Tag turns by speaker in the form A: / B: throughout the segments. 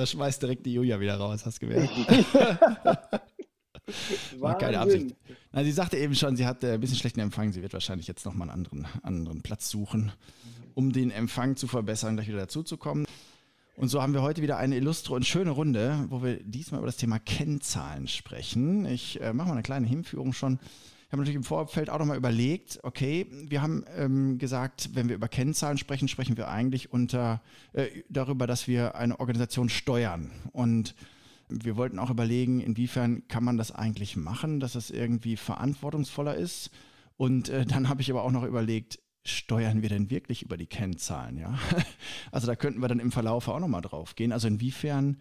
A: Das schmeißt direkt die Julia wieder raus, hast du gemerkt? War keine Absicht. Na, sie sagte eben schon, sie hat äh, ein bisschen schlechten Empfang. Sie wird wahrscheinlich jetzt nochmal einen anderen, anderen Platz suchen, um den Empfang zu verbessern, gleich wieder dazuzukommen. Und so haben wir heute wieder eine illustre und schöne Runde, wo wir diesmal über das Thema Kennzahlen sprechen. Ich äh, mache mal eine kleine Hinführung schon. Ich habe natürlich im Vorfeld auch nochmal überlegt, okay, wir haben ähm, gesagt, wenn wir über Kennzahlen sprechen, sprechen wir eigentlich unter, äh, darüber, dass wir eine Organisation steuern. Und wir wollten auch überlegen, inwiefern kann man das eigentlich machen, dass es irgendwie verantwortungsvoller ist. Und äh, dann habe ich aber auch noch überlegt, steuern wir denn wirklich über die Kennzahlen? Ja? Also da könnten wir dann im Verlauf auch nochmal drauf gehen. Also inwiefern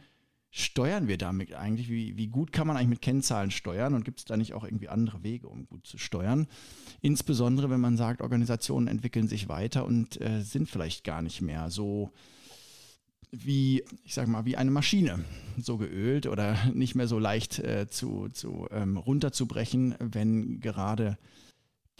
A: steuern wir damit eigentlich? Wie, wie gut kann man eigentlich mit Kennzahlen steuern? Und gibt es da nicht auch irgendwie andere Wege, um gut zu steuern? Insbesondere, wenn man sagt, Organisationen entwickeln sich weiter und äh, sind vielleicht gar nicht mehr so wie, ich sag mal, wie eine Maschine, so geölt oder nicht mehr so leicht äh, zu, zu ähm, runterzubrechen, wenn gerade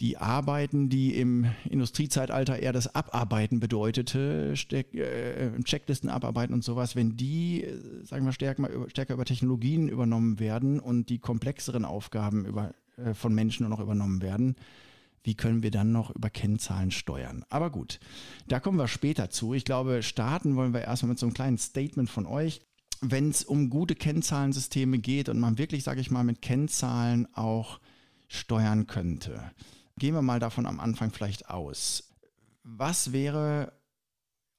A: die Arbeiten, die im Industriezeitalter eher das Abarbeiten bedeutete, Steck, äh, Checklisten abarbeiten und sowas, wenn die, äh, sagen wir, stärker, stärker über Technologien übernommen werden und die komplexeren Aufgaben über, äh, von Menschen nur noch übernommen werden, wie können wir dann noch über Kennzahlen steuern? Aber gut, da kommen wir später zu. Ich glaube, starten wollen wir erstmal mit so einem kleinen Statement von euch. Wenn es um gute Kennzahlensysteme geht und man wirklich, sage ich mal, mit Kennzahlen auch steuern könnte, gehen wir mal davon am Anfang vielleicht aus. Was wäre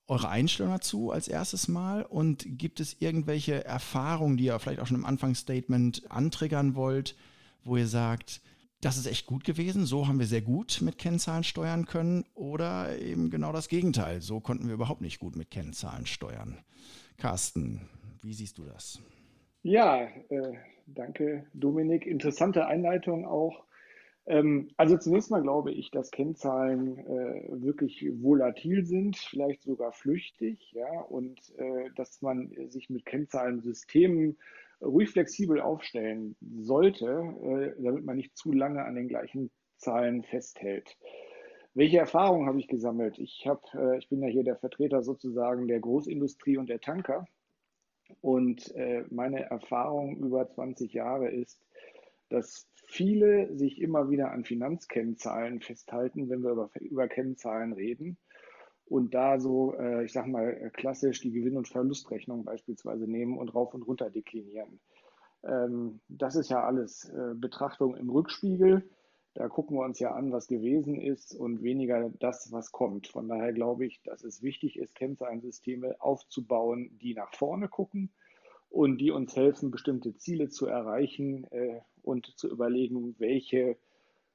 A: eure Einstellung dazu als erstes Mal und gibt es irgendwelche Erfahrungen, die ihr vielleicht auch schon im Anfangsstatement antriggern wollt, wo ihr sagt, das ist echt gut gewesen, so haben wir sehr gut mit Kennzahlen steuern können oder eben genau das Gegenteil, so konnten wir überhaupt nicht gut mit Kennzahlen steuern. Carsten, wie siehst du das?
B: Ja, äh, danke Dominik. Interessante Einleitung auch. Ähm, also zunächst mal glaube ich, dass Kennzahlen äh, wirklich volatil sind, vielleicht sogar flüchtig, ja, und äh, dass man sich mit Kennzahlensystemen ruhig flexibel aufstellen sollte, äh, damit man nicht zu lange an den gleichen Zahlen festhält. Welche Erfahrungen habe ich gesammelt? Ich, hab, äh, ich bin ja hier der Vertreter sozusagen der Großindustrie und der Tanker. Und äh, meine Erfahrung über 20 Jahre ist, dass viele sich immer wieder an Finanzkennzahlen festhalten, wenn wir über, über Kennzahlen reden und da so, äh, ich sag mal, klassisch die Gewinn- und Verlustrechnung beispielsweise nehmen und rauf und runter deklinieren. Ähm, das ist ja alles äh, Betrachtung im Rückspiegel. Da gucken wir uns ja an, was gewesen ist und weniger das, was kommt. Von daher glaube ich, dass es wichtig ist, Kennzahlensysteme aufzubauen, die nach vorne gucken und die uns helfen, bestimmte Ziele zu erreichen äh, und zu überlegen, welche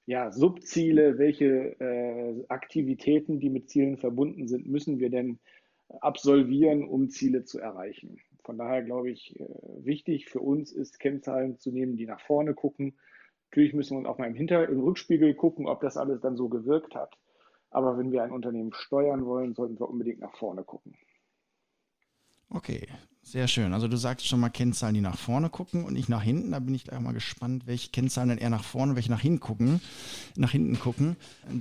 B: ja, Subziele, welche äh, Aktivitäten, die mit Zielen verbunden sind, müssen wir denn absolvieren, um Ziele zu erreichen. Von daher glaube ich, äh, wichtig für uns ist, Kennzahlen zu nehmen, die nach vorne gucken. Natürlich müssen wir uns auch mal im, Hinter-, im Rückspiegel gucken, ob das alles dann so gewirkt hat. Aber wenn wir ein Unternehmen steuern wollen, sollten wir unbedingt nach vorne gucken.
A: Okay, sehr schön. Also du sagst schon mal Kennzahlen, die nach vorne gucken und nicht nach hinten. Da bin ich gleich mal gespannt, welche Kennzahlen dann eher nach vorne, welche nach hinten gucken. Nach hinten gucken.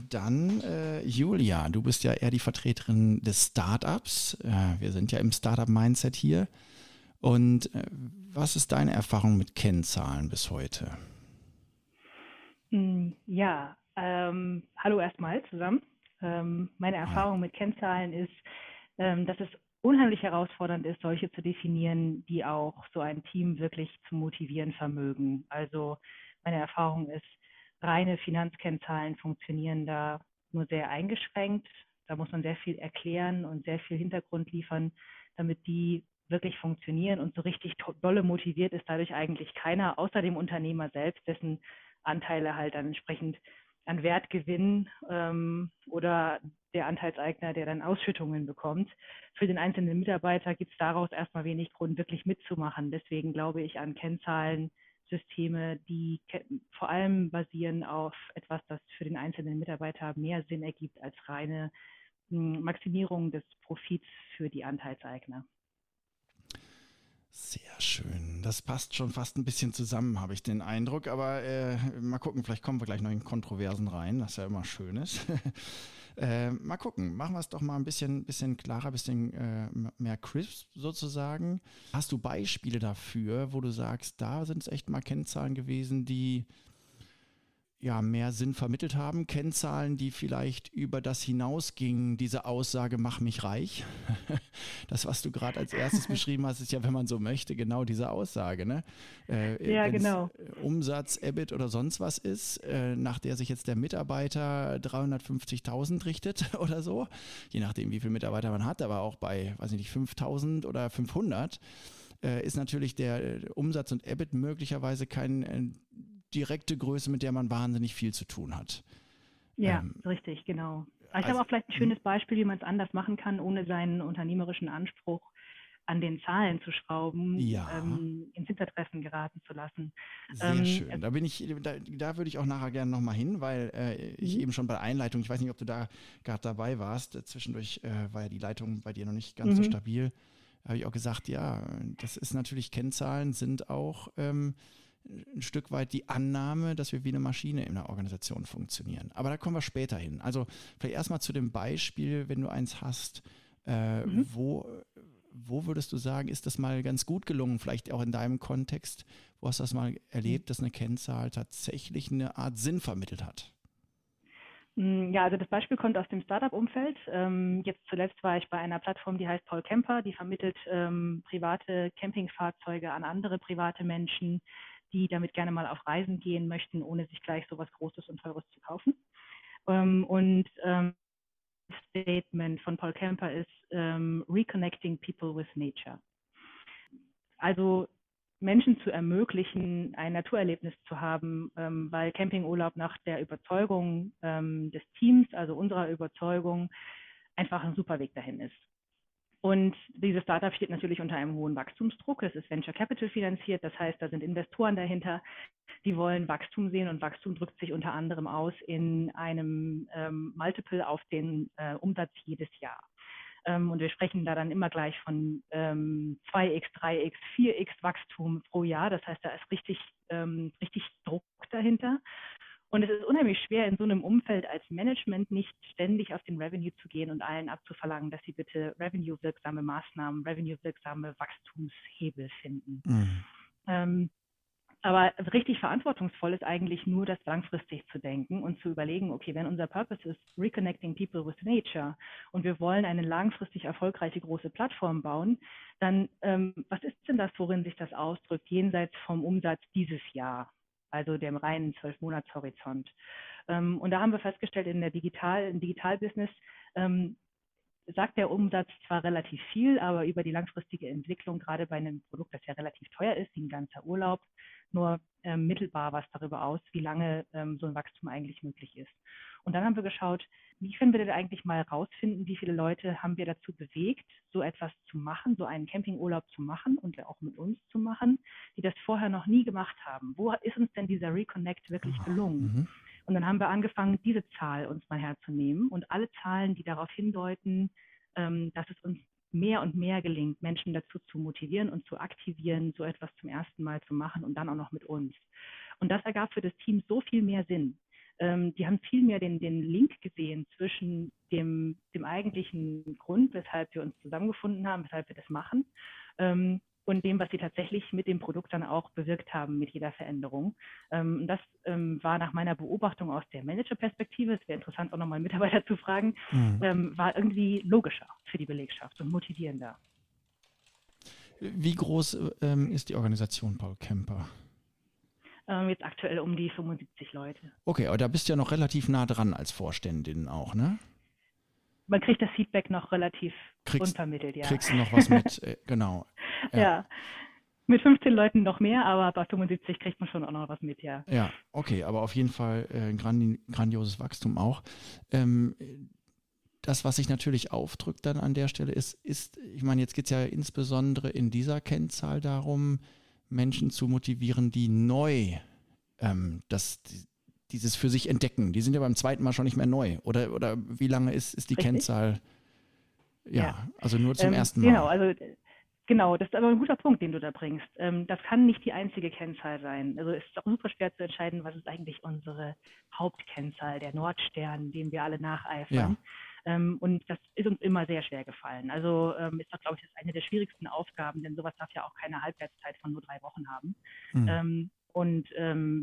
A: Dann äh, Julia, du bist ja eher die Vertreterin des Startups. Äh, wir sind ja im Startup-Mindset hier. Und äh, was ist deine Erfahrung mit Kennzahlen bis heute?
C: Hm, ja, ähm, hallo erstmal zusammen. Ähm, meine Erfahrung mit Kennzahlen ist, ähm, dass es unheimlich herausfordernd ist, solche zu definieren, die auch so ein Team wirklich zu motivieren vermögen. Also meine Erfahrung ist, reine Finanzkennzahlen funktionieren da nur sehr eingeschränkt. Da muss man sehr viel erklären und sehr viel Hintergrund liefern, damit die wirklich funktionieren und so richtig dolle motiviert ist dadurch eigentlich keiner, außer dem Unternehmer selbst, dessen Anteile halt dann entsprechend an Wert gewinnen ähm, oder der Anteilseigner, der dann Ausschüttungen bekommt. Für den einzelnen Mitarbeiter gibt es daraus erstmal wenig Grund, wirklich mitzumachen. Deswegen glaube ich an Kennzahlensysteme, die vor allem basieren auf etwas, das für den einzelnen Mitarbeiter mehr Sinn ergibt als reine hm, Maximierung des Profits für die Anteilseigner.
A: Sehr schön. Das passt schon fast ein bisschen zusammen, habe ich den Eindruck. Aber äh, mal gucken, vielleicht kommen wir gleich noch in Kontroversen rein, das ja immer schön ist. Äh, mal gucken, machen wir es doch mal ein bisschen, bisschen klarer, ein bisschen äh, mehr crisp sozusagen. Hast du Beispiele dafür, wo du sagst, da sind es echt mal Kennzahlen gewesen, die ja, mehr Sinn vermittelt haben. Kennzahlen, die vielleicht über das hinausgingen, diese Aussage, mach mich reich. Das, was du gerade als erstes beschrieben hast, ist ja, wenn man so möchte, genau diese Aussage. Ne?
C: Äh, ja, genau.
A: Umsatz, EBIT oder sonst was ist, äh, nach der sich jetzt der Mitarbeiter 350.000 richtet oder so, je nachdem, wie viele Mitarbeiter man hat, aber auch bei, weiß ich nicht, 5.000 oder 500 äh, ist natürlich der Umsatz und EBIT möglicherweise kein äh, direkte Größe, mit der man wahnsinnig viel zu tun hat.
C: Ja, ähm, richtig, genau. Aber ich also, habe auch vielleicht ein schönes Beispiel, wie man es anders machen kann, ohne seinen unternehmerischen Anspruch an den Zahlen zu schrauben, ja. ähm, ins Hintertreffen geraten zu lassen.
A: Sehr ähm, schön. Da bin ich, da, da würde ich auch nachher gerne nochmal hin, weil äh, ich mhm. eben schon bei der Einleitung, ich weiß nicht, ob du da gerade dabei warst, zwischendurch äh, war ja die Leitung bei dir noch nicht ganz mhm. so stabil. Da habe ich auch gesagt, ja, das ist natürlich Kennzahlen, sind auch ähm, ein Stück weit die Annahme, dass wir wie eine Maschine in der Organisation funktionieren. Aber da kommen wir später hin. Also vielleicht erstmal zu dem Beispiel, wenn du eins hast, äh, mhm. wo, wo würdest du sagen, ist das mal ganz gut gelungen, vielleicht auch in deinem Kontext, wo hast du das mal erlebt, dass eine Kennzahl tatsächlich eine Art Sinn vermittelt hat?
C: Mm, ja, also das Beispiel kommt aus dem Startup-Umfeld. Ähm, jetzt zuletzt war ich bei einer Plattform, die heißt Paul Camper, die vermittelt ähm, private Campingfahrzeuge an andere private Menschen die damit gerne mal auf Reisen gehen möchten, ohne sich gleich so was Großes und Teures zu kaufen. Ähm, und ähm, Statement von Paul Kemper ist ähm, Reconnecting People with Nature. Also Menschen zu ermöglichen, ein Naturerlebnis zu haben, ähm, weil Campingurlaub nach der Überzeugung ähm, des Teams, also unserer Überzeugung, einfach ein super Weg dahin ist. Und dieses Startup steht natürlich unter einem hohen Wachstumsdruck. Es ist Venture Capital finanziert, das heißt, da sind Investoren dahinter, die wollen Wachstum sehen und Wachstum drückt sich unter anderem aus in einem ähm, Multiple auf den äh, Umsatz jedes Jahr. Ähm, und wir sprechen da dann immer gleich von ähm, 2x, 3x, 4x Wachstum pro Jahr. Das heißt, da ist richtig, ähm, richtig Druck dahinter. Und es ist unheimlich schwer, in so einem Umfeld als Management nicht ständig auf den Revenue zu gehen und allen abzuverlangen, dass sie bitte revenue-wirksame Maßnahmen, revenue-wirksame Wachstumshebel finden. Mhm. Ähm, aber richtig verantwortungsvoll ist eigentlich nur, das langfristig zu denken und zu überlegen, okay, wenn unser Purpose ist Reconnecting People with Nature und wir wollen eine langfristig erfolgreiche große Plattform bauen, dann ähm, was ist denn das, worin sich das ausdrückt, jenseits vom Umsatz dieses Jahr? Also dem reinen Zwölfmonatshorizont. Ähm, und da haben wir festgestellt, in der Digital, im Digitalbusiness ähm, sagt der Umsatz zwar relativ viel, aber über die langfristige Entwicklung, gerade bei einem Produkt, das ja relativ teuer ist, wie ein ganzer Urlaub, nur ähm, mittelbar was darüber aus, wie lange ähm, so ein Wachstum eigentlich möglich ist. Und dann haben wir geschaut, wie können wir denn eigentlich mal rausfinden, wie viele Leute haben wir dazu bewegt, so etwas zu machen, so einen Campingurlaub zu machen und auch mit uns zu machen, die das vorher noch nie gemacht haben. Wo ist uns denn dieser Reconnect wirklich gelungen? Mhm. Und dann haben wir angefangen, diese Zahl uns mal herzunehmen und alle Zahlen, die darauf hindeuten, ähm, dass es uns mehr und mehr gelingt, Menschen dazu zu motivieren und zu aktivieren, so etwas zum ersten Mal zu machen und dann auch noch mit uns. Und das ergab für das Team so viel mehr Sinn. Ähm, die haben viel mehr den, den Link gesehen zwischen dem, dem eigentlichen Grund, weshalb wir uns zusammengefunden haben, weshalb wir das machen, ähm, und dem, was sie tatsächlich mit dem Produkt dann auch bewirkt haben mit jeder Veränderung. Ähm, das ähm, war nach meiner Beobachtung aus der Managerperspektive, es wäre interessant auch nochmal Mitarbeiter zu fragen, mhm. ähm, war irgendwie logischer für die Belegschaft und motivierender.
A: Wie groß ähm, ist die Organisation Paul Kemper?
C: Ähm, jetzt aktuell um die 75 Leute.
A: Okay, aber da bist du ja noch relativ nah dran als Vorständin auch, ne?
C: Man kriegt das Feedback noch relativ kriegst, unvermittelt, ja.
A: Kriegst du noch was mit, äh, genau.
C: Ja. ja. Mit 15 Leuten noch mehr, aber bei 75 kriegt man schon auch noch was mit, ja.
A: Ja, okay, aber auf jeden Fall äh, ein grandi grandioses Wachstum auch. Ähm, das, was sich natürlich aufdrückt dann an der Stelle ist, ist, ich meine, jetzt geht es ja insbesondere in dieser Kennzahl darum, Menschen zu motivieren, die neu ähm, das, dieses für sich entdecken. Die sind ja beim zweiten Mal schon nicht mehr neu. Oder, oder wie lange ist, ist die Richtig? Kennzahl? Ja, ja, also nur zum ähm, ersten Mal.
C: Genau, also Genau, das ist aber ein guter Punkt, den du da bringst. Ähm, das kann nicht die einzige Kennzahl sein. Also es ist auch super schwer zu entscheiden, was ist eigentlich unsere Hauptkennzahl, der Nordstern, dem wir alle nacheifern. Ja. Ähm, und das ist uns immer sehr schwer gefallen. Also ähm, ist doch, glaube ich, das eine der schwierigsten Aufgaben, denn sowas darf ja auch keine Halbwertszeit von nur drei Wochen haben. Mhm. Und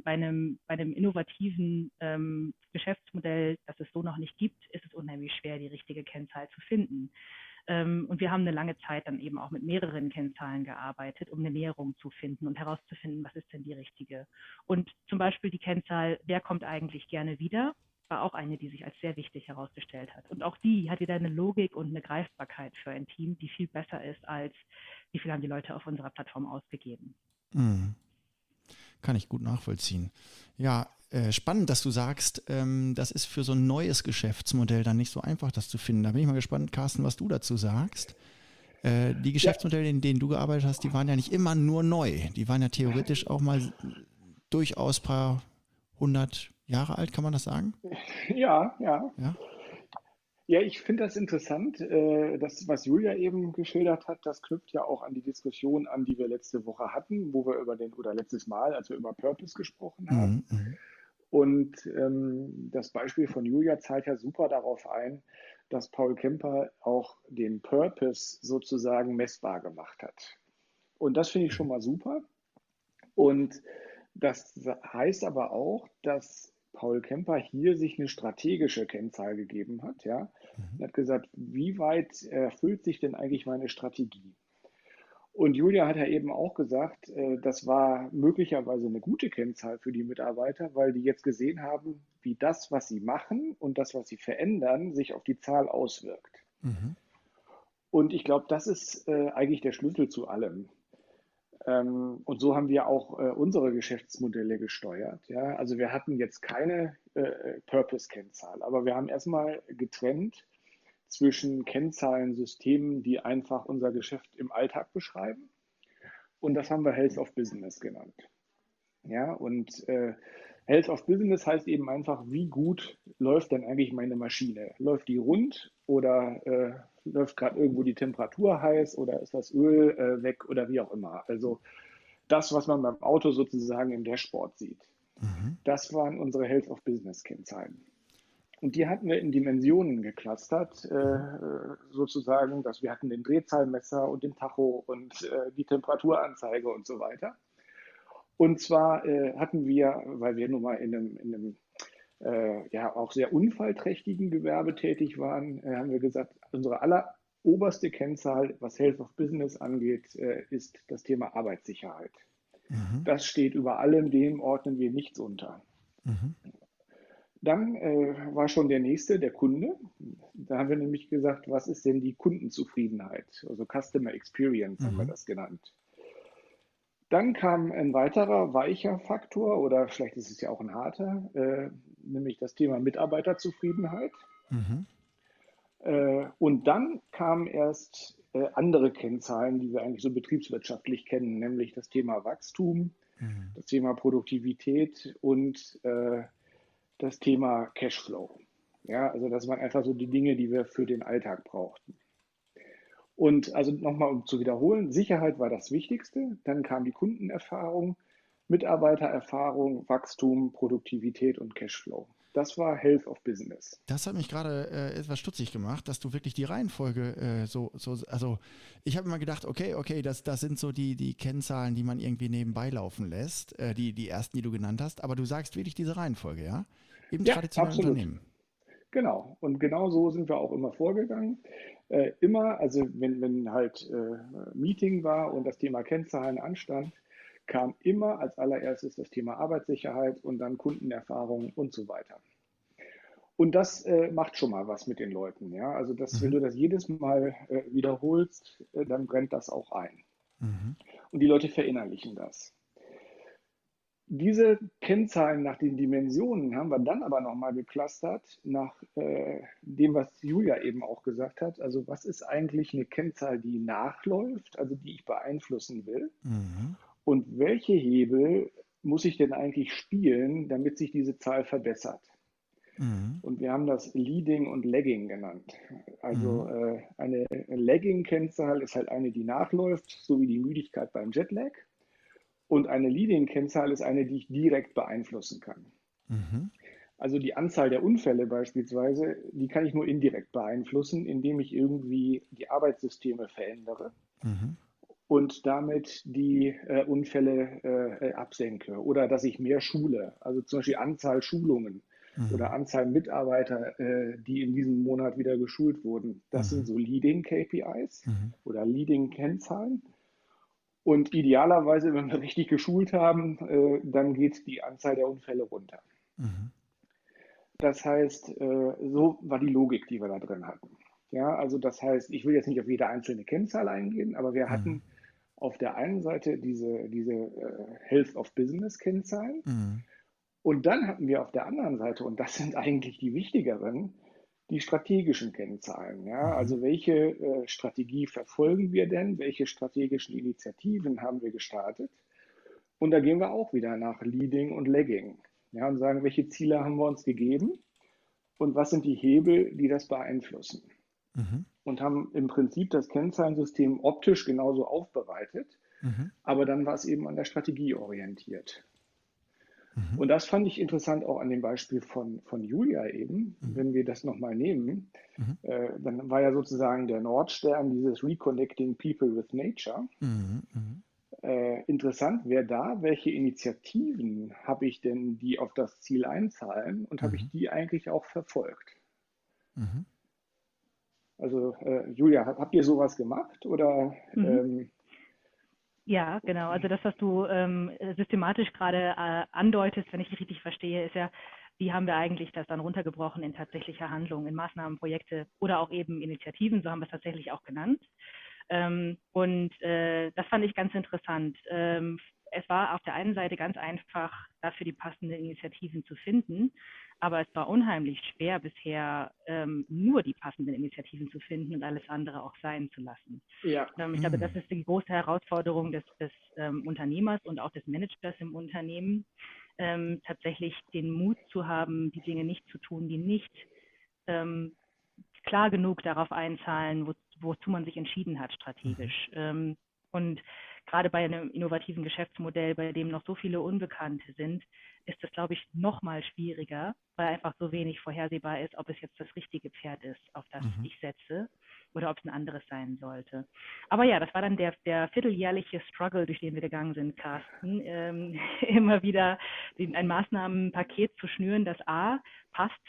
C: bei, einem, bei einem innovativen Geschäftsmodell, das es so noch nicht gibt, ist es unheimlich schwer, die richtige Kennzahl zu finden. Und wir haben eine lange Zeit dann eben auch mit mehreren Kennzahlen gearbeitet, um eine Näherung zu finden und herauszufinden, was ist denn die richtige. Und zum Beispiel die Kennzahl, wer kommt eigentlich gerne wieder, war auch eine, die sich als sehr wichtig herausgestellt hat. Und auch die hat wieder eine Logik und eine Greifbarkeit für ein Team, die viel besser ist als, wie viel haben die Leute auf unserer Plattform ausgegeben. Mhm.
A: Kann ich gut nachvollziehen. Ja, äh, spannend, dass du sagst, ähm, das ist für so ein neues Geschäftsmodell dann nicht so einfach, das zu finden. Da bin ich mal gespannt, Carsten, was du dazu sagst. Äh, die Geschäftsmodelle, in denen du gearbeitet hast, die waren ja nicht immer nur neu. Die waren ja theoretisch auch mal durchaus paar hundert Jahre alt, kann man das sagen?
B: Ja, ja. Ja, ja ich finde das interessant. Äh, das, was Julia eben geschildert hat, das knüpft ja auch an die Diskussion an, die wir letzte Woche hatten, wo wir über den, oder letztes Mal, als wir über Purpose gesprochen haben. Mhm, mhm. Und ähm, das Beispiel von Julia zahlt ja super darauf ein, dass Paul Kemper auch den Purpose sozusagen messbar gemacht hat. Und das finde ich schon mal super. Und das heißt aber auch, dass Paul Kemper hier sich eine strategische Kennzahl gegeben hat. Ja? Mhm. Er hat gesagt, wie weit erfüllt sich denn eigentlich meine Strategie? Und Julia hat ja eben auch gesagt, äh, das war möglicherweise eine gute Kennzahl für die Mitarbeiter, weil die jetzt gesehen haben, wie das, was sie machen und das, was sie verändern, sich auf die Zahl auswirkt. Mhm. Und ich glaube, das ist äh, eigentlich der Schlüssel zu allem. Ähm, und so haben wir auch äh, unsere Geschäftsmodelle gesteuert. Also wir hatten jetzt keine Purpose-Kennzahl, aber wir haben erstmal getrennt zwischen Kennzahlensystemen, die einfach unser Geschäft im Alltag beschreiben. Und das haben wir Health of Business genannt. Ja, und äh, Health of Business heißt eben einfach, wie gut läuft denn eigentlich meine Maschine? Läuft die rund oder äh, läuft gerade irgendwo die Temperatur heiß oder ist das Öl äh, weg oder wie auch immer? Also das, was man beim Auto sozusagen im Dashboard sieht. Mhm. Das waren unsere Health of Business Kennzahlen. Und die hatten wir in Dimensionen geclustert, äh, sozusagen, dass wir hatten den Drehzahlmesser und den Tacho und äh, die Temperaturanzeige und so weiter. Und zwar äh, hatten wir, weil wir nun mal in einem, in einem äh, ja auch sehr unfallträchtigen Gewerbe tätig waren, äh, haben wir gesagt, unsere alleroberste Kennzahl, was Health of Business angeht, äh, ist das Thema Arbeitssicherheit. Mhm. Das steht über allem, dem ordnen wir nichts unter. Mhm. Dann äh, war schon der nächste, der Kunde. Da haben wir nämlich gesagt, was ist denn die Kundenzufriedenheit? Also Customer Experience mhm. haben wir mhm. das genannt. Dann kam ein weiterer weicher Faktor oder vielleicht ist es ja auch ein harter, äh, nämlich das Thema Mitarbeiterzufriedenheit. Mhm. Äh, und dann kamen erst äh, andere Kennzahlen, die wir eigentlich so betriebswirtschaftlich kennen, nämlich das Thema Wachstum, mhm. das Thema Produktivität und äh, das Thema Cashflow. Ja, also das waren einfach so die Dinge, die wir für den Alltag brauchten. Und also nochmal, um zu wiederholen, Sicherheit war das Wichtigste. Dann kam die Kundenerfahrung, Mitarbeitererfahrung, Wachstum, Produktivität und Cashflow. Das war Health of Business.
A: Das hat mich gerade äh, etwas stutzig gemacht, dass du wirklich die Reihenfolge äh, so, so, also ich habe immer gedacht, okay, okay, das, das sind so die, die Kennzahlen, die man irgendwie nebenbei laufen lässt, äh, die, die ersten, die du genannt hast, aber du sagst wirklich diese Reihenfolge, ja?
B: Im ja, traditionellen absolut. Unternehmen. Genau. Und genau so sind wir auch immer vorgegangen. Äh, immer, also wenn, wenn halt äh, Meeting war und das Thema Kennzahlen anstand, kam immer als allererstes das Thema Arbeitssicherheit und dann Kundenerfahrung und so weiter. Und das äh, macht schon mal was mit den Leuten. Ja? Also, das, mhm. wenn du das jedes Mal äh, wiederholst, äh, dann brennt das auch ein. Mhm. Und die Leute verinnerlichen das. Diese Kennzahlen nach den Dimensionen haben wir dann aber nochmal geclustert nach äh, dem, was Julia eben auch gesagt hat. Also was ist eigentlich eine Kennzahl, die nachläuft, also die ich beeinflussen will? Mhm. Und welche Hebel muss ich denn eigentlich spielen, damit sich diese Zahl verbessert? Mhm. Und wir haben das Leading und Lagging genannt. Also mhm. äh, eine Lagging-Kennzahl ist halt eine, die nachläuft, so wie die Müdigkeit beim Jetlag. Und eine Leading-Kennzahl ist eine, die ich direkt beeinflussen kann. Mhm. Also die Anzahl der Unfälle beispielsweise, die kann ich nur indirekt beeinflussen, indem ich irgendwie die Arbeitssysteme verändere mhm. und damit die äh, Unfälle äh, absenke oder dass ich mehr schule. Also zum Beispiel Anzahl Schulungen mhm. oder Anzahl Mitarbeiter, äh, die in diesem Monat wieder geschult wurden. Das mhm. sind so Leading KPIs mhm. oder Leading Kennzahlen. Und idealerweise, wenn wir richtig geschult haben, äh, dann geht die Anzahl der Unfälle runter. Mhm. Das heißt, äh, so war die Logik, die wir da drin hatten. Ja, also das heißt, ich will jetzt nicht auf jede einzelne Kennzahl eingehen, aber wir hatten mhm. auf der einen Seite diese, diese äh, Health of Business Kennzahlen. Mhm. Und dann hatten wir auf der anderen Seite, und das sind eigentlich die wichtigeren, die strategischen Kennzahlen. Ja? Mhm. Also welche äh, Strategie verfolgen wir denn? Welche strategischen Initiativen haben wir gestartet? Und da gehen wir auch wieder nach Leading und Lagging ja, und sagen, welche Ziele haben wir uns gegeben und was sind die Hebel, die das beeinflussen. Mhm. Und haben im Prinzip das Kennzahlensystem optisch genauso aufbereitet, mhm. aber dann war es eben an der Strategie orientiert. Mhm. Und das fand ich interessant auch an dem Beispiel von, von Julia eben, mhm. wenn wir das nochmal nehmen, mhm. äh, dann war ja sozusagen der Nordstern dieses Reconnecting People with Nature. Mhm. Mhm äh, interessant wäre da, welche Initiativen habe ich denn, die auf das Ziel einzahlen und mhm. habe ich die eigentlich auch verfolgt? Mhm. Also äh, Julia, habt ihr sowas gemacht oder? Mhm. Ähm,
C: ja, genau. Also das, was du ähm, systematisch gerade äh, andeutest, wenn ich dich richtig verstehe, ist ja, wie haben wir eigentlich das dann runtergebrochen in tatsächliche Handlungen, in Maßnahmen, Projekte oder auch eben Initiativen, so haben wir es tatsächlich auch genannt. Ähm, und äh, das fand ich ganz interessant. Ähm, es war auf der einen Seite ganz einfach, dafür die passenden Initiativen zu finden, aber es war unheimlich schwer bisher, ähm, nur die passenden Initiativen zu finden und alles andere auch sein zu lassen. Ja. Ähm, ich glaube, das ist die große Herausforderung des, des ähm, Unternehmers und auch des Managers im Unternehmen, ähm, tatsächlich den Mut zu haben, die Dinge nicht zu tun, die nicht ähm, klar genug darauf einzahlen, wo, wozu man sich entschieden hat strategisch. Mhm. Ähm, und gerade bei einem innovativen Geschäftsmodell, bei dem noch so viele Unbekannte sind, ist es, glaube ich, noch mal schwieriger, weil einfach so wenig vorhersehbar ist, ob es jetzt das richtige Pferd ist, auf das mhm. ich setze oder ob es ein anderes sein sollte. Aber ja, das war dann der, der vierteljährliche Struggle, durch den wir gegangen sind, Carsten. Ähm, immer wieder ein Maßnahmenpaket zu schnüren, das A passt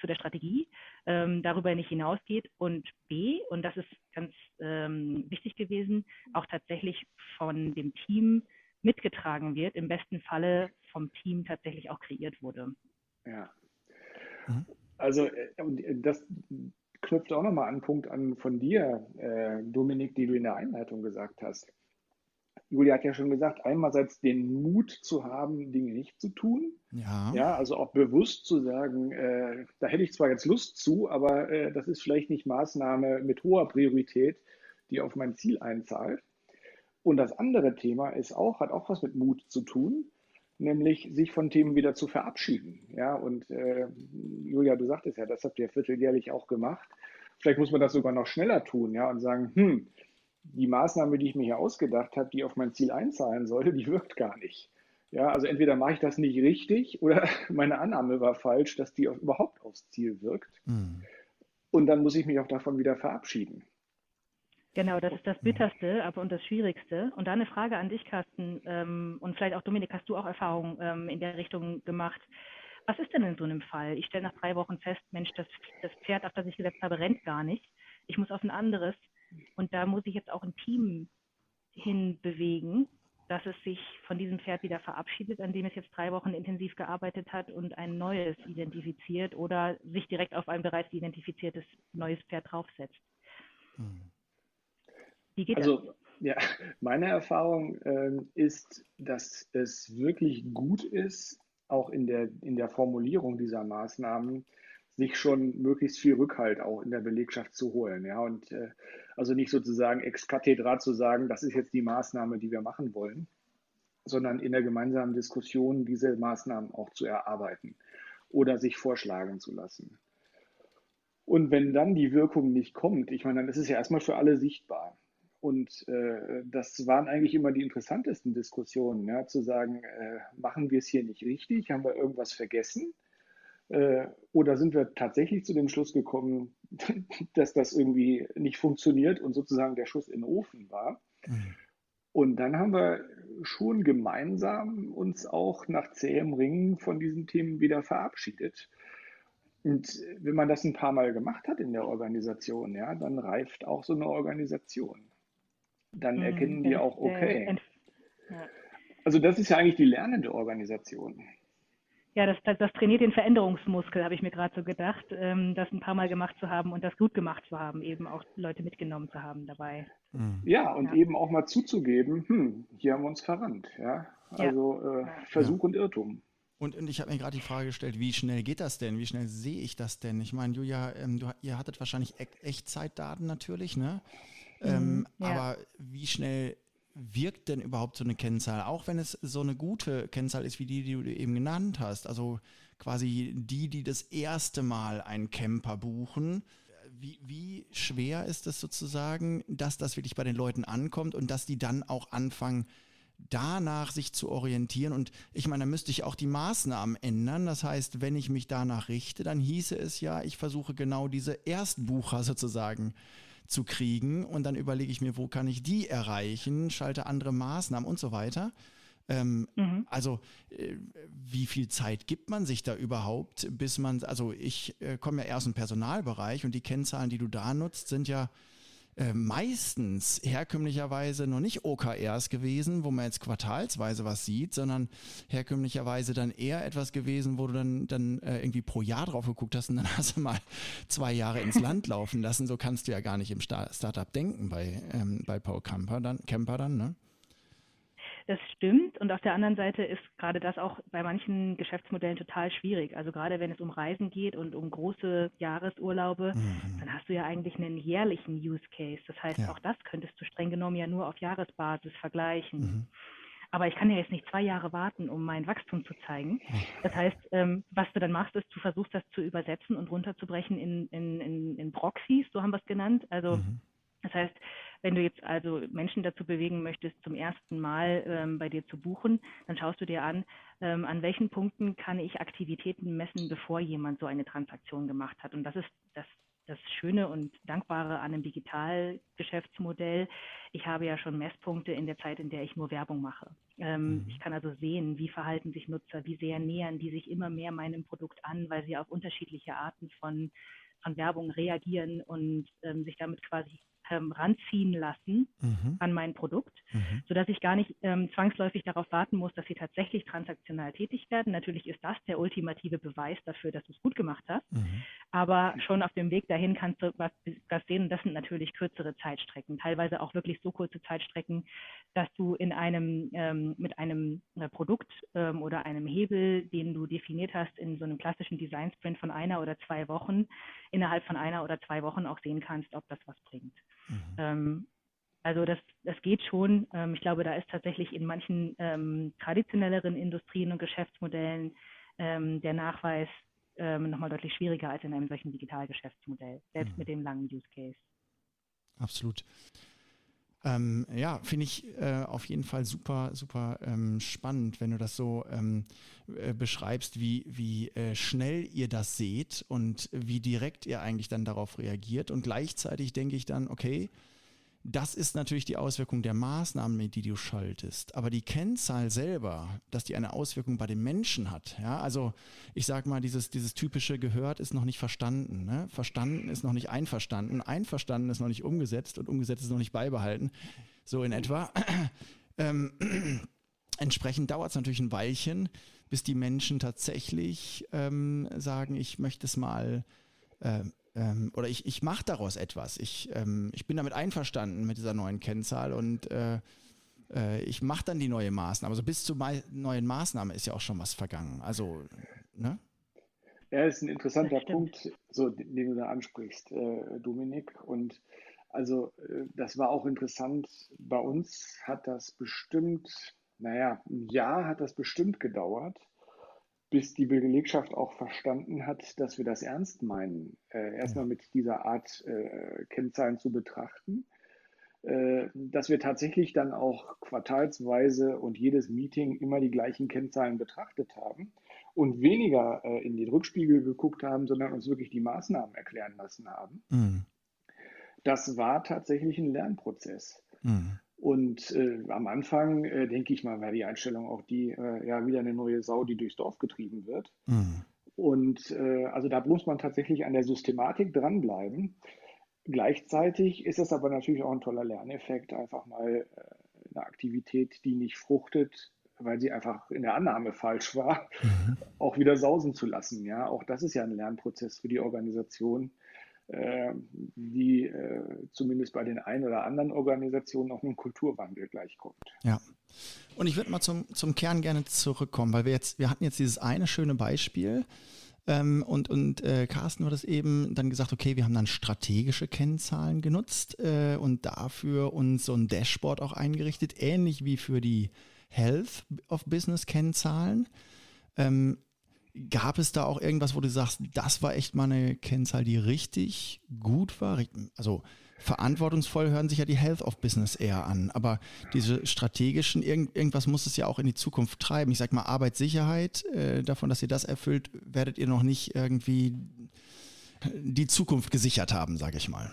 C: zu der Strategie, ähm, darüber nicht hinausgeht und B, und das ist ganz ähm, wichtig gewesen, auch tatsächlich von dem Team mitgetragen wird, im besten Falle vom Team tatsächlich auch kreiert wurde.
B: Ja. Mhm. Also äh, das knüpft auch nochmal an einen Punkt an von dir, äh, Dominik, die du in der Einleitung gesagt hast. Julia hat ja schon gesagt, einerseits den Mut zu haben, Dinge nicht zu tun. Ja. Ja, also auch bewusst zu sagen, äh, da hätte ich zwar jetzt Lust zu, aber äh, das ist vielleicht nicht Maßnahme mit hoher Priorität, die auf mein Ziel einzahlt. Und das andere Thema ist auch, hat auch was mit Mut zu tun, nämlich sich von Themen wieder zu verabschieden. Ja, und äh, Julia, du sagtest ja, das habt ihr vierteljährlich auch gemacht. Vielleicht muss man das sogar noch schneller tun, ja, und sagen, hm, die Maßnahme, die ich mir hier ausgedacht habe, die auf mein Ziel einzahlen sollte, die wirkt gar nicht. Ja, also entweder mache ich das nicht richtig oder meine Annahme war falsch, dass die überhaupt aufs Ziel wirkt. Mhm. Und dann muss ich mich auch davon wieder verabschieden.
C: Genau, das ist das Bitterste, aber und das Schwierigste. Und da eine Frage an dich, Carsten, ähm, und vielleicht auch Dominik, hast du auch Erfahrungen ähm, in der Richtung gemacht? Was ist denn in so einem Fall? Ich stelle nach drei Wochen fest, Mensch, das, das Pferd, auf das ich gesetzt habe, rennt gar nicht. Ich muss auf ein anderes. Und da muss ich jetzt auch ein Team hinbewegen, dass es sich von diesem Pferd wieder verabschiedet, an dem es jetzt drei Wochen intensiv gearbeitet hat und ein neues identifiziert oder sich direkt auf ein bereits identifiziertes neues Pferd draufsetzt. Hm.
B: Wie geht also, das? Ja, meine Erfahrung äh, ist, dass es wirklich gut ist, auch in der, in der Formulierung dieser Maßnahmen, sich schon möglichst viel Rückhalt auch in der Belegschaft zu holen. Ja, und äh, also nicht sozusagen ex cathedra zu sagen, das ist jetzt die Maßnahme, die wir machen wollen, sondern in der gemeinsamen Diskussion diese Maßnahmen auch zu erarbeiten. oder sich vorschlagen zu lassen. Und wenn dann die Wirkung nicht kommt, ich meine, dann ist es ja erstmal für alle sichtbar. Und äh, das waren eigentlich immer die interessantesten Diskussionen, ja, zu sagen, äh, machen wir es hier nicht richtig, haben wir irgendwas vergessen? Äh, oder sind wir tatsächlich zu dem Schluss gekommen, dass das irgendwie nicht funktioniert und sozusagen der Schuss in den Ofen war? Mhm. Und dann haben wir schon gemeinsam uns auch nach zähem Ringen von diesen Themen wieder verabschiedet. Und wenn man das ein paar Mal gemacht hat in der Organisation, ja, dann reift auch so eine Organisation. Dann mhm, erkennen die auch, okay. Also das ist ja eigentlich die lernende Organisation.
C: Ja, das, das, das trainiert den Veränderungsmuskel, habe ich mir gerade so gedacht, ähm, das ein paar Mal gemacht zu haben und das gut gemacht zu haben, eben auch Leute mitgenommen zu haben dabei.
B: Mhm. Ja, und ja. eben auch mal zuzugeben, hm, hier haben wir uns verrannt. Ja? Also ja. Äh, Versuch und Irrtum.
A: Und, und ich habe mir gerade die Frage gestellt, wie schnell geht das denn? Wie schnell sehe ich das denn? Ich meine, Julia, ähm, du, ihr hattet wahrscheinlich e Echtzeitdaten natürlich, ne? Mhm, ähm, ja. Aber wie schnell wirkt denn überhaupt so eine Kennzahl? Auch wenn es so eine gute Kennzahl ist, wie die, die du eben genannt hast. Also quasi die, die das erste Mal einen Camper buchen. Wie, wie schwer ist es sozusagen, dass das wirklich bei den Leuten ankommt und dass die dann auch anfangen, danach sich zu orientieren. Und ich meine, da müsste ich auch die Maßnahmen ändern. Das heißt, wenn ich mich danach richte, dann hieße es ja, ich versuche genau diese Erstbucher sozusagen zu kriegen und dann überlege ich mir, wo kann ich die erreichen, schalte andere Maßnahmen und so weiter. Ähm, mhm. Also äh, wie viel Zeit gibt man sich da überhaupt, bis man, also ich äh, komme ja erst im Personalbereich und die Kennzahlen, die du da nutzt, sind ja äh, meistens herkömmlicherweise noch nicht OKRs gewesen, wo man jetzt quartalsweise was sieht, sondern herkömmlicherweise dann eher etwas gewesen, wo du dann, dann äh, irgendwie pro Jahr drauf geguckt hast und dann hast du mal zwei Jahre ins Land laufen lassen. So kannst du ja gar nicht im Start Startup denken bei, ähm, bei Paul Camper dann, Camper dann, ne?
C: Das stimmt. Und auf der anderen Seite ist gerade das auch bei manchen Geschäftsmodellen total schwierig. Also gerade wenn es um Reisen geht und um große Jahresurlaube, mhm. dann hast du ja eigentlich einen jährlichen Use Case. Das heißt, ja. auch das könntest du streng genommen ja nur auf Jahresbasis vergleichen. Mhm. Aber ich kann ja jetzt nicht zwei Jahre warten, um mein Wachstum zu zeigen. Das heißt, ähm, was du dann machst, ist, du versuchst das zu übersetzen und runterzubrechen in, in, in, in Proxys, so haben wir es genannt. Also mhm. das heißt, wenn du jetzt also Menschen dazu bewegen möchtest, zum ersten Mal ähm, bei dir zu buchen, dann schaust du dir an, ähm, an welchen Punkten kann ich Aktivitäten messen, bevor jemand so eine Transaktion gemacht hat. Und das ist das, das Schöne und Dankbare an einem Digitalgeschäftsmodell. Ich habe ja schon Messpunkte in der Zeit, in der ich nur Werbung mache. Ähm, mhm. Ich kann also sehen, wie verhalten sich Nutzer, wie sehr nähern die sich immer mehr meinem Produkt an, weil sie auf unterschiedliche Arten von von Werbung reagieren und ähm, sich damit quasi ähm, ranziehen lassen mhm. an mein Produkt, mhm. sodass ich gar nicht ähm, zwangsläufig darauf warten muss, dass sie tatsächlich transaktional tätig werden. Natürlich ist das der ultimative Beweis dafür, dass du es gut gemacht hast, mhm. aber schon auf dem Weg dahin kannst du was, was sehen und das sind natürlich kürzere Zeitstrecken, teilweise auch wirklich so kurze Zeitstrecken, dass du in einem ähm, mit einem äh, Produkt ähm, oder einem Hebel, den du definiert hast, in so einem klassischen Design Sprint von einer oder zwei Wochen, innerhalb von einer oder zwei Wochen auch sehen kannst, ob das was bringt. Mhm. Ähm, also das, das geht schon. Ähm, ich glaube, da ist tatsächlich in manchen ähm, traditionelleren Industrien und Geschäftsmodellen ähm, der Nachweis ähm, nochmal deutlich schwieriger als in einem solchen Digitalgeschäftsmodell, selbst mhm. mit dem langen Use Case.
A: Absolut. Ähm, ja, finde ich äh, auf jeden Fall super, super ähm, spannend, wenn du das so ähm, äh, beschreibst, wie, wie äh, schnell ihr das seht und wie direkt ihr eigentlich dann darauf reagiert. Und gleichzeitig denke ich dann, okay, das ist natürlich die Auswirkung der Maßnahmen, die du schaltest. Aber die Kennzahl selber, dass die eine Auswirkung bei den Menschen hat. Ja, also ich sage mal, dieses, dieses typische gehört ist noch nicht verstanden. Ne? Verstanden ist noch nicht einverstanden. Einverstanden ist noch nicht umgesetzt und umgesetzt ist noch nicht beibehalten. So in etwa. Ähm, entsprechend dauert es natürlich ein Weilchen, bis die Menschen tatsächlich ähm, sagen, ich möchte es mal äh, ähm, oder ich, ich mache daraus etwas. Ich, ähm, ich bin damit einverstanden mit dieser neuen Kennzahl und äh, äh, ich mache dann die neue Maßnahme. Also bis zur neuen Maßnahme ist ja auch schon was vergangen. Also, ne?
B: Ja, das ist ein interessanter Punkt, so, den du da ansprichst, äh, Dominik. Und also äh, das war auch interessant. Bei uns hat das bestimmt, naja, ein Jahr hat das bestimmt gedauert, bis die Belegschaft auch verstanden hat, dass wir das ernst meinen, äh, erstmal mit dieser Art äh, Kennzahlen zu betrachten, äh, dass wir tatsächlich dann auch quartalsweise und jedes Meeting immer die gleichen Kennzahlen betrachtet haben und weniger äh, in den Rückspiegel geguckt haben, sondern uns wirklich die Maßnahmen erklären lassen haben. Mhm. Das war tatsächlich ein Lernprozess. Mhm. Und äh, am Anfang, äh, denke ich mal, war die Einstellung auch die, äh, ja, wieder eine neue Sau, die durchs Dorf getrieben wird. Mhm. Und äh, also da muss man tatsächlich an der Systematik dranbleiben. Gleichzeitig ist es aber natürlich auch ein toller Lerneffekt, einfach mal äh, eine Aktivität, die nicht fruchtet, weil sie einfach in der Annahme falsch war, mhm. auch wieder sausen zu lassen. Ja, auch das ist ja ein Lernprozess für die Organisation die äh, zumindest bei den einen oder anderen Organisationen auch einem Kulturwandel gleichkommt.
A: Ja. Und ich würde mal zum, zum Kern gerne zurückkommen, weil wir jetzt, wir hatten jetzt dieses eine schöne Beispiel. Ähm, und und äh, Carsten hat es eben dann gesagt, okay, wir haben dann strategische Kennzahlen genutzt äh, und dafür uns so ein Dashboard auch eingerichtet, ähnlich wie für die Health of Business Kennzahlen. Ähm, Gab es da auch irgendwas, wo du sagst, das war echt mal eine Kennzahl, die richtig gut war? Also verantwortungsvoll hören sich ja die Health of Business eher an, aber diese strategischen, irgend, irgendwas muss es ja auch in die Zukunft treiben. Ich sag mal, Arbeitssicherheit, äh, davon, dass ihr das erfüllt, werdet ihr noch nicht irgendwie die Zukunft gesichert haben, sage ich mal.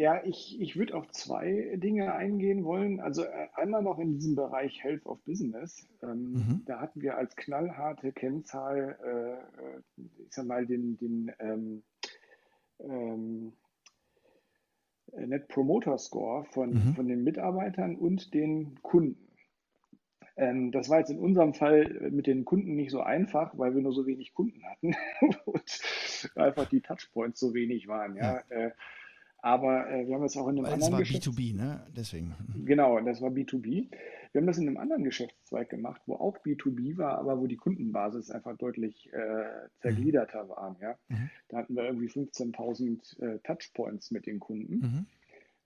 B: Ja, ich, ich würde auf zwei Dinge eingehen wollen. Also äh, einmal noch in diesem Bereich Health of Business. Ähm, mhm. Da hatten wir als knallharte Kennzahl, äh, äh ich sag mal, den, den ähm, ähm, Net Promoter Score von, mhm. von den Mitarbeitern und den Kunden. Ähm, das war jetzt in unserem Fall mit den Kunden nicht so einfach, weil wir nur so wenig Kunden hatten und einfach die Touchpoints so wenig waren. Ja. ja. Äh, aber äh, wir haben das auch in einem Weil anderen.
A: Das war B2B, ne? Deswegen.
B: Genau, das war B2B. Wir haben das in einem anderen Geschäftszweig gemacht, wo auch B2B war, aber wo die Kundenbasis einfach deutlich äh, zergliederter mhm. war. Ja? Mhm. Da hatten wir irgendwie 15.000 äh, Touchpoints mit den Kunden. Mhm.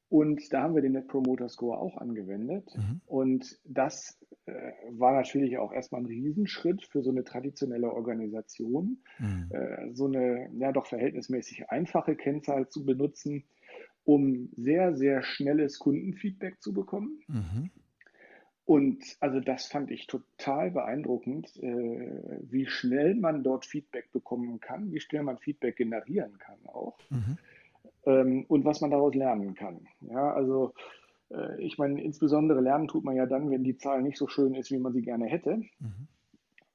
B: Und da haben wir den Net Promoter Score auch angewendet. Mhm. Und das äh, war natürlich auch erstmal ein Riesenschritt für so eine traditionelle Organisation, mhm. äh, so eine ja doch verhältnismäßig einfache Kennzahl zu benutzen, um sehr, sehr schnelles Kundenfeedback zu bekommen. Mhm. Und also das fand ich total beeindruckend, äh, wie schnell man dort Feedback bekommen kann, wie schnell man Feedback generieren kann auch mhm. ähm, und was man daraus lernen kann. Ja, also äh, ich meine, insbesondere lernen tut man ja dann, wenn die Zahl nicht so schön ist, wie man sie gerne hätte. Mhm.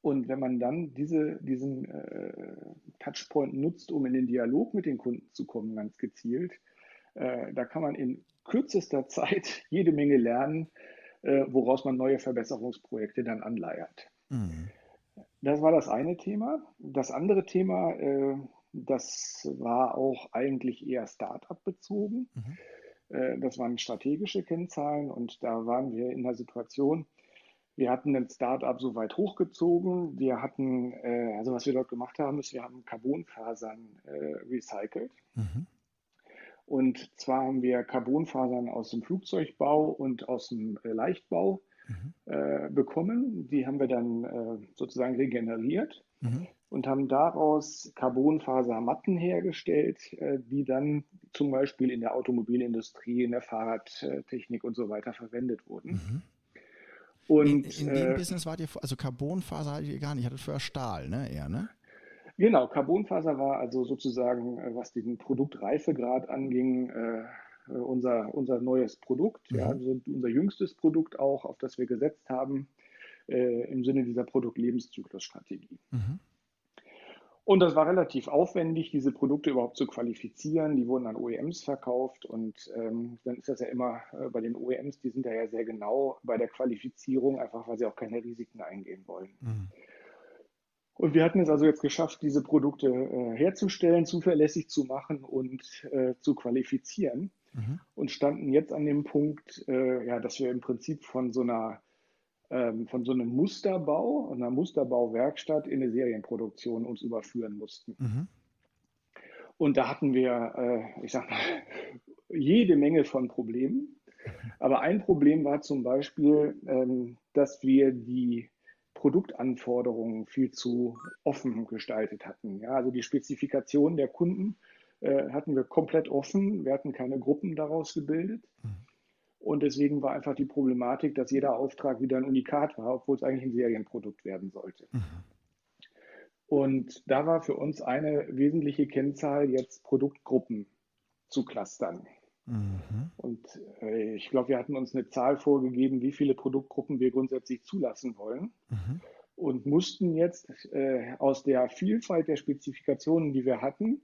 B: Und wenn man dann diese, diesen äh, Touchpoint nutzt, um in den Dialog mit den Kunden zu kommen, ganz gezielt, äh, da kann man in kürzester Zeit jede Menge lernen, äh, woraus man neue Verbesserungsprojekte dann anleiert. Mhm. Das war das eine Thema. Das andere Thema, äh, das war auch eigentlich eher Start-up bezogen. Mhm. Das waren strategische Kennzahlen und da waren wir in der Situation, wir hatten ein Start-up so weit hochgezogen. Wir hatten, also was wir dort gemacht haben, ist, wir haben Carbonfasern recycelt. Mhm. Und zwar haben wir Carbonfasern aus dem Flugzeugbau und aus dem äh, Leichtbau mhm. äh, bekommen. Die haben wir dann äh, sozusagen regeneriert mhm. und haben daraus Carbonfasermatten hergestellt, äh, die dann zum Beispiel in der Automobilindustrie, in der Fahrradtechnik und so weiter verwendet wurden. Mhm.
A: Und, in, in dem äh, Business wart ihr, also Carbonfaser hattet ihr gar nicht, hattet vorher Stahl, ne? Eher, ne?
B: Genau, Carbonfaser war also sozusagen, äh, was den Produktreifegrad anging, äh, äh, unser, unser neues Produkt, ja, also unser jüngstes Produkt auch, auf das wir gesetzt haben, äh, im Sinne dieser Produktlebenszyklusstrategie. Mhm. Und das war relativ aufwendig, diese Produkte überhaupt zu qualifizieren. Die wurden an OEMs verkauft und ähm, dann ist das ja immer äh, bei den OEMs, die sind ja, ja sehr genau bei der Qualifizierung, einfach weil sie auch keine Risiken eingehen wollen. Mhm. Und wir hatten es also jetzt geschafft, diese Produkte äh, herzustellen, zuverlässig zu machen und äh, zu qualifizieren. Mhm. Und standen jetzt an dem Punkt, äh, ja, dass wir im Prinzip von so einer ähm, von so einem Musterbau, einer Musterbauwerkstatt in eine Serienproduktion uns überführen mussten. Mhm. Und da hatten wir, äh, ich sag mal, jede Menge von Problemen. Aber ein Problem war zum Beispiel, ähm, dass wir die Produktanforderungen viel zu offen gestaltet hatten. Ja, also die Spezifikation der Kunden äh, hatten wir komplett offen. Wir hatten keine Gruppen daraus gebildet. Mhm. Und deswegen war einfach die Problematik, dass jeder Auftrag wieder ein Unikat war, obwohl es eigentlich ein Serienprodukt werden sollte. Mhm. Und da war für uns eine wesentliche Kennzahl, jetzt Produktgruppen zu clustern. Mhm. Und äh, ich glaube, wir hatten uns eine Zahl vorgegeben, wie viele Produktgruppen wir grundsätzlich zulassen wollen. Mhm. Und mussten jetzt äh, aus der Vielfalt der Spezifikationen, die wir hatten,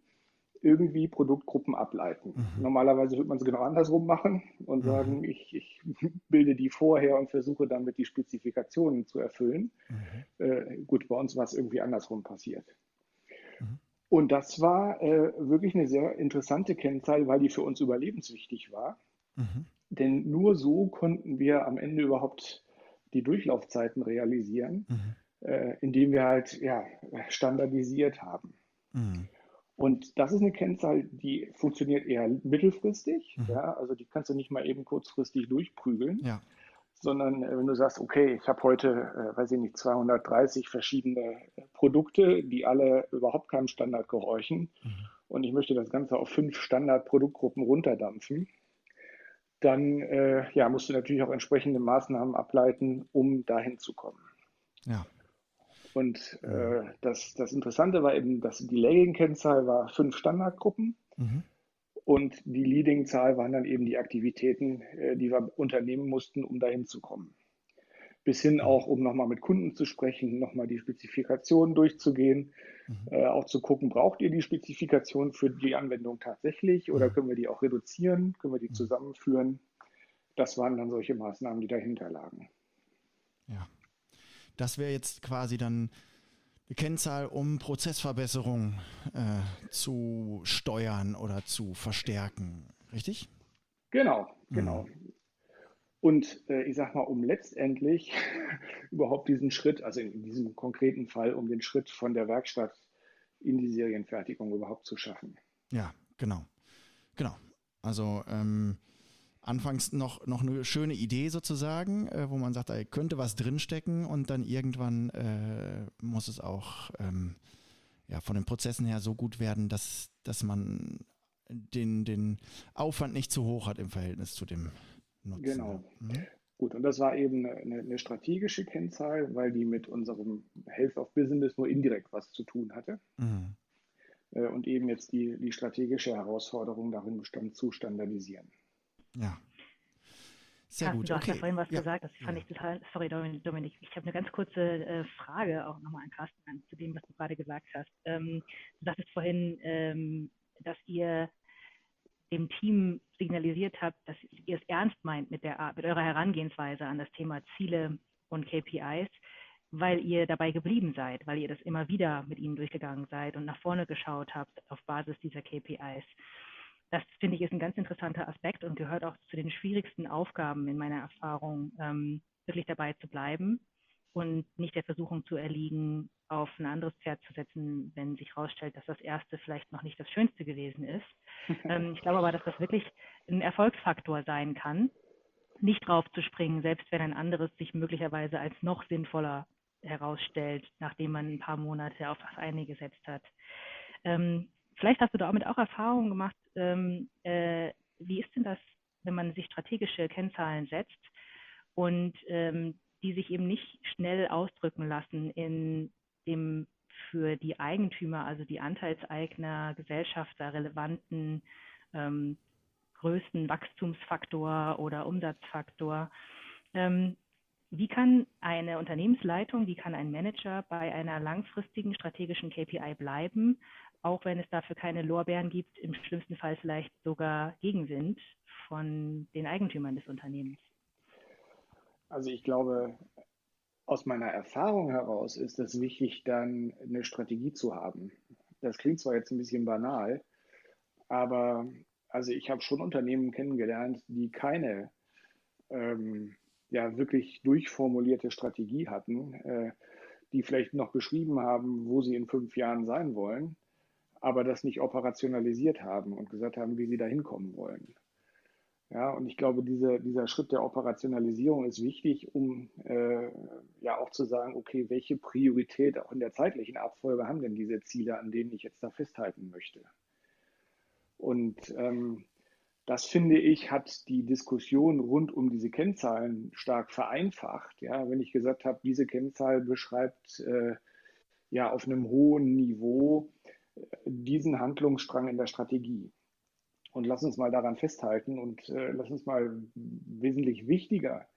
B: irgendwie Produktgruppen ableiten. Mhm. Normalerweise würde man es genau andersrum machen und mhm. sagen, ich, ich, bilde die vorher und versuche damit die Spezifikationen zu erfüllen. Mhm. Äh, gut, bei uns war es irgendwie andersrum passiert. Und das war äh, wirklich eine sehr interessante Kennzahl, weil die für uns überlebenswichtig war. Mhm. Denn nur so konnten wir am Ende überhaupt die Durchlaufzeiten realisieren, mhm. äh, indem wir halt ja, standardisiert haben. Mhm. Und das ist eine Kennzahl, die funktioniert eher mittelfristig. Mhm. Ja, also die kannst du nicht mal eben kurzfristig durchprügeln. Ja. Sondern äh, wenn du sagst, okay, ich habe heute, äh, weiß ich nicht, 230 verschiedene äh, Produkte, die alle überhaupt keinem Standard gehorchen mhm. und ich möchte das Ganze auf fünf Standardproduktgruppen runterdampfen, dann äh, ja, musst du natürlich auch entsprechende Maßnahmen ableiten, um dahin zu kommen. Ja. Und äh, das, das Interessante war eben, dass die Lagging-Kennzahl war fünf Standardgruppen mhm. Und die Leading-Zahl waren dann eben die Aktivitäten, äh, die wir unternehmen mussten, um dahin zu kommen. Bis hin auch, um nochmal mit Kunden zu sprechen, nochmal die Spezifikationen durchzugehen, mhm. äh, auch zu gucken, braucht ihr die Spezifikation für die Anwendung tatsächlich oder mhm. können wir die auch reduzieren, können wir die mhm. zusammenführen? Das waren dann solche Maßnahmen, die dahinter lagen.
A: Ja. Das wäre jetzt quasi dann eine Kennzahl, um Prozessverbesserungen äh, zu steuern oder zu verstärken. Richtig?
B: Genau, genau. Mhm. Und äh, ich sag mal, um letztendlich überhaupt diesen Schritt, also in diesem konkreten Fall, um den Schritt von der Werkstatt in die Serienfertigung überhaupt zu schaffen.
A: Ja, genau. Genau. Also ähm, anfangs noch, noch eine schöne Idee sozusagen, äh, wo man sagt, da könnte was drinstecken und dann irgendwann äh, muss es auch ähm, ja, von den Prozessen her so gut werden, dass, dass man den, den Aufwand nicht zu hoch hat im Verhältnis zu dem Nutzen.
B: Genau. Mhm. Gut, und das war eben eine, eine, strategische Kennzahl, weil die mit unserem Health of Business nur indirekt was zu tun hatte. Mhm. Äh, und eben jetzt die, die strategische Herausforderung darin bestand, zu standardisieren.
A: Ja.
C: Sehr Carsten, gut. Du hast ja vorhin was ja. gesagt, das fand ich total, sorry Dominik, ich habe eine ganz kurze äh, Frage auch nochmal an Carsten zu dem, was du gerade gesagt hast. Ähm, du sagtest vorhin, ähm, dass ihr dem Team signalisiert habt, dass ihr es ernst meint mit, der, mit eurer Herangehensweise an das Thema Ziele und KPIs, weil ihr dabei geblieben seid, weil ihr das immer wieder mit ihnen durchgegangen seid und nach vorne geschaut habt auf Basis dieser KPIs. Das finde ich ist ein ganz interessanter Aspekt und gehört auch zu den schwierigsten Aufgaben in meiner Erfahrung, ähm, wirklich dabei zu bleiben und nicht der Versuchung zu erliegen, auf ein anderes Pferd zu setzen, wenn sich herausstellt, dass das erste vielleicht noch nicht das Schönste gewesen ist. ähm, ich glaube aber, dass das wirklich ein Erfolgsfaktor sein kann, nicht drauf zu springen, selbst wenn ein anderes sich möglicherweise als noch sinnvoller herausstellt, nachdem man ein paar Monate auf das eine gesetzt hat. Ähm, vielleicht hast du damit auch Erfahrungen gemacht. Ähm, äh, wie ist denn das, wenn man sich strategische Kennzahlen setzt und ähm, die sich eben nicht schnell ausdrücken lassen in dem für die Eigentümer, also die Anteilseigner, Gesellschafter relevanten ähm, größten Wachstumsfaktor oder Umsatzfaktor. Ähm, wie kann eine Unternehmensleitung, wie kann ein Manager bei einer langfristigen strategischen KPI bleiben, auch wenn es dafür keine Lorbeeren gibt, im schlimmsten Fall vielleicht sogar Gegenwind von den Eigentümern des Unternehmens?
B: Also ich glaube, aus meiner Erfahrung heraus ist es wichtig, dann eine Strategie zu haben. Das klingt zwar jetzt ein bisschen banal, aber also ich habe schon Unternehmen kennengelernt, die keine ähm, ja wirklich durchformulierte Strategie hatten, äh, die vielleicht noch beschrieben haben, wo sie in fünf Jahren sein wollen, aber das nicht operationalisiert haben und gesagt haben, wie sie da hinkommen wollen. Ja, und ich glaube, diese, dieser Schritt der Operationalisierung ist wichtig, um äh, ja auch zu sagen, okay, welche Priorität auch in der zeitlichen Abfolge haben denn diese Ziele, an denen ich jetzt da festhalten möchte? Und ähm, das finde ich, hat die Diskussion rund um diese Kennzahlen stark vereinfacht. Ja, wenn ich gesagt habe, diese Kennzahl beschreibt äh, ja auf einem hohen Niveau äh, diesen Handlungsstrang in der Strategie. Und lass uns mal daran festhalten und äh, lass uns mal wesentlich wichtiger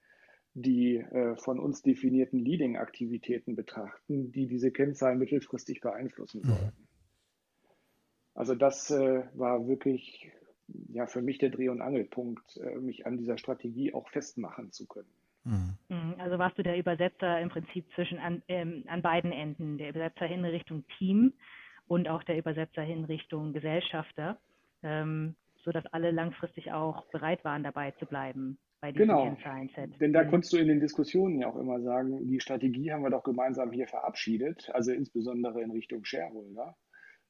B: die äh, von uns definierten Leading-Aktivitäten betrachten, die diese Kennzahlen mittelfristig beeinflussen mhm. sollten. Also das äh, war wirklich ja für mich der Dreh- und Angelpunkt, äh, mich an dieser Strategie auch festmachen zu können.
C: Mhm. Mhm. Also warst du der Übersetzer im Prinzip zwischen an, ähm, an beiden Enden, der Übersetzer hin Richtung Team und auch der Übersetzer hin Richtung Gesellschafter. Ähm, sodass alle langfristig auch bereit waren, dabei zu bleiben
B: bei diesem genau. Kennzahlenset. Denn da mhm. konntest du in den Diskussionen ja auch immer sagen, die Strategie haben wir doch gemeinsam hier verabschiedet, also insbesondere in Richtung Shareholder.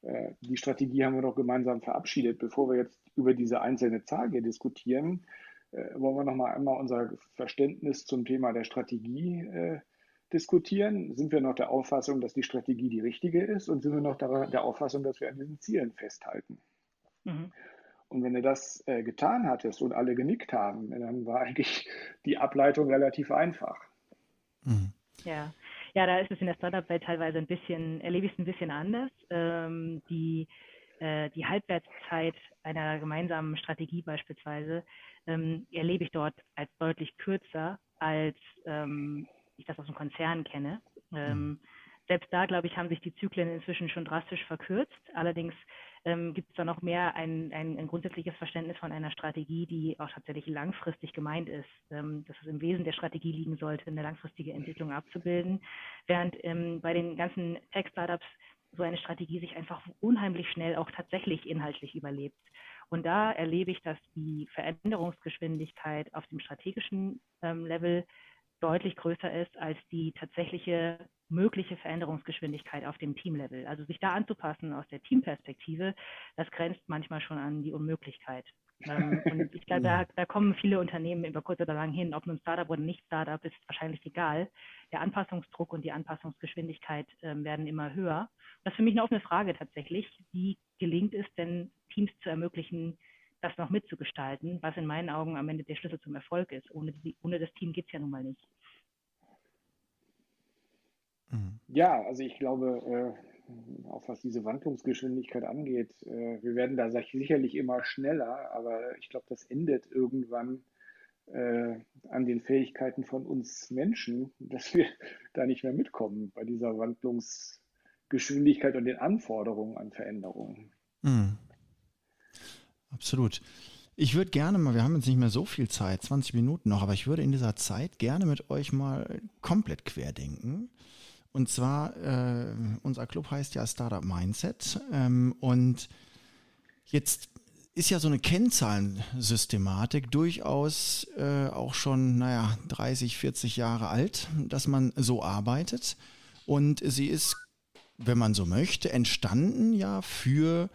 B: Äh, die Strategie haben wir doch gemeinsam verabschiedet. Bevor wir jetzt über diese einzelne Zahl hier diskutieren, äh, wollen wir noch mal einmal unser Verständnis zum Thema der Strategie äh, diskutieren. Sind wir noch der Auffassung, dass die Strategie die richtige ist und sind wir noch der, Auffassung, dass wir an diesen Zielen festhalten? Mhm. Und wenn du das äh, getan hattest und alle genickt haben, dann war eigentlich die Ableitung relativ einfach.
C: Mhm. Ja. Ja, da ist es in der Startup-Welt teilweise ein bisschen, erlebe ich es ein bisschen anders. Ähm, die, äh, die Halbwertszeit einer gemeinsamen Strategie beispielsweise ähm, erlebe ich dort als deutlich kürzer, als ähm, ich das aus dem Konzern kenne. Mhm. Selbst da, glaube ich, haben sich die Zyklen inzwischen schon drastisch verkürzt. Allerdings ähm, gibt es da noch mehr ein, ein, ein, grundsätzliches Verständnis von einer Strategie, die auch tatsächlich langfristig gemeint ist, ähm, dass es im Wesen der Strategie liegen sollte, eine langfristige Entwicklung abzubilden, während ähm, bei den ganzen Tech-Startups so eine Strategie sich einfach unheimlich schnell auch tatsächlich inhaltlich überlebt. Und da erlebe ich, dass die Veränderungsgeschwindigkeit auf dem strategischen ähm, Level deutlich größer ist als die tatsächliche mögliche Veränderungsgeschwindigkeit auf dem Teamlevel. Also sich da anzupassen aus der Teamperspektive, das grenzt manchmal schon an die Unmöglichkeit. ähm, und ich glaube, da, da, kommen viele Unternehmen über kurz oder lang hin, ob nun Startup oder nicht Startup, ist wahrscheinlich egal. Der Anpassungsdruck und die Anpassungsgeschwindigkeit ähm, werden immer höher. Das ist für mich eine offene Frage tatsächlich. Wie gelingt es denn, Teams zu ermöglichen, das noch mitzugestalten, was in meinen Augen am Ende der Schlüssel zum Erfolg ist. Ohne, die, ohne das Team geht es ja nun mal nicht.
B: Mhm. Ja, also ich glaube, äh, auch was diese Wandlungsgeschwindigkeit angeht, äh, wir werden da sicherlich immer schneller, aber ich glaube, das endet irgendwann äh, an den Fähigkeiten von uns Menschen, dass wir da nicht mehr mitkommen bei dieser Wandlungsgeschwindigkeit und den Anforderungen an Veränderungen. Mhm.
A: Absolut. Ich würde gerne mal, wir haben jetzt nicht mehr so viel Zeit, 20 Minuten noch, aber ich würde in dieser Zeit gerne mit euch mal komplett querdenken. Und zwar, äh, unser Club heißt ja Startup Mindset. Ähm, und jetzt ist ja so eine Kennzahlensystematik durchaus äh, auch schon, naja, 30, 40 Jahre alt, dass man so arbeitet. Und sie ist, wenn man so möchte, entstanden ja für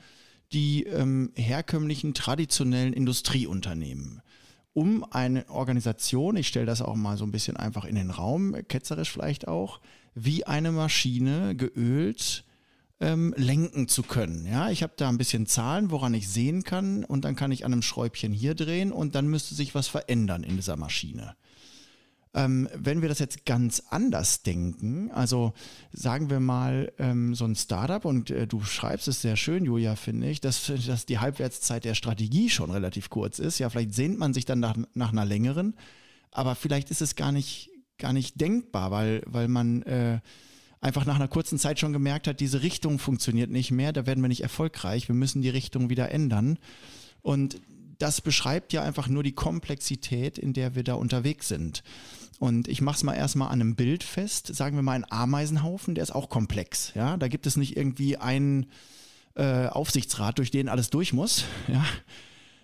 A: die ähm, herkömmlichen traditionellen Industrieunternehmen. Um eine Organisation, ich stelle das auch mal so ein bisschen einfach in den Raum, ketzerisch vielleicht auch, wie eine Maschine geölt ähm, lenken zu können. Ja, ich habe da ein bisschen Zahlen, woran ich sehen kann und dann kann ich an einem Schräubchen hier drehen und dann müsste sich was verändern in dieser Maschine. Ähm, wenn wir das jetzt ganz anders denken, also sagen wir mal ähm, so ein Startup und äh, du schreibst es sehr schön, Julia, finde ich, dass, dass die Halbwertszeit der Strategie schon relativ kurz ist. Ja, vielleicht sehnt man sich dann nach, nach einer längeren, aber vielleicht ist es gar nicht, gar nicht denkbar, weil, weil man äh, einfach nach einer kurzen Zeit schon gemerkt hat, diese Richtung funktioniert nicht mehr, da werden wir nicht erfolgreich, wir müssen die Richtung wieder ändern. Und das beschreibt ja einfach nur die Komplexität, in der wir da unterwegs sind. Und ich mache es mal erstmal an einem Bild fest. Sagen wir mal ein Ameisenhaufen, der ist auch komplex. Ja, da gibt es nicht irgendwie einen äh, Aufsichtsrat, durch den alles durch muss. Ja.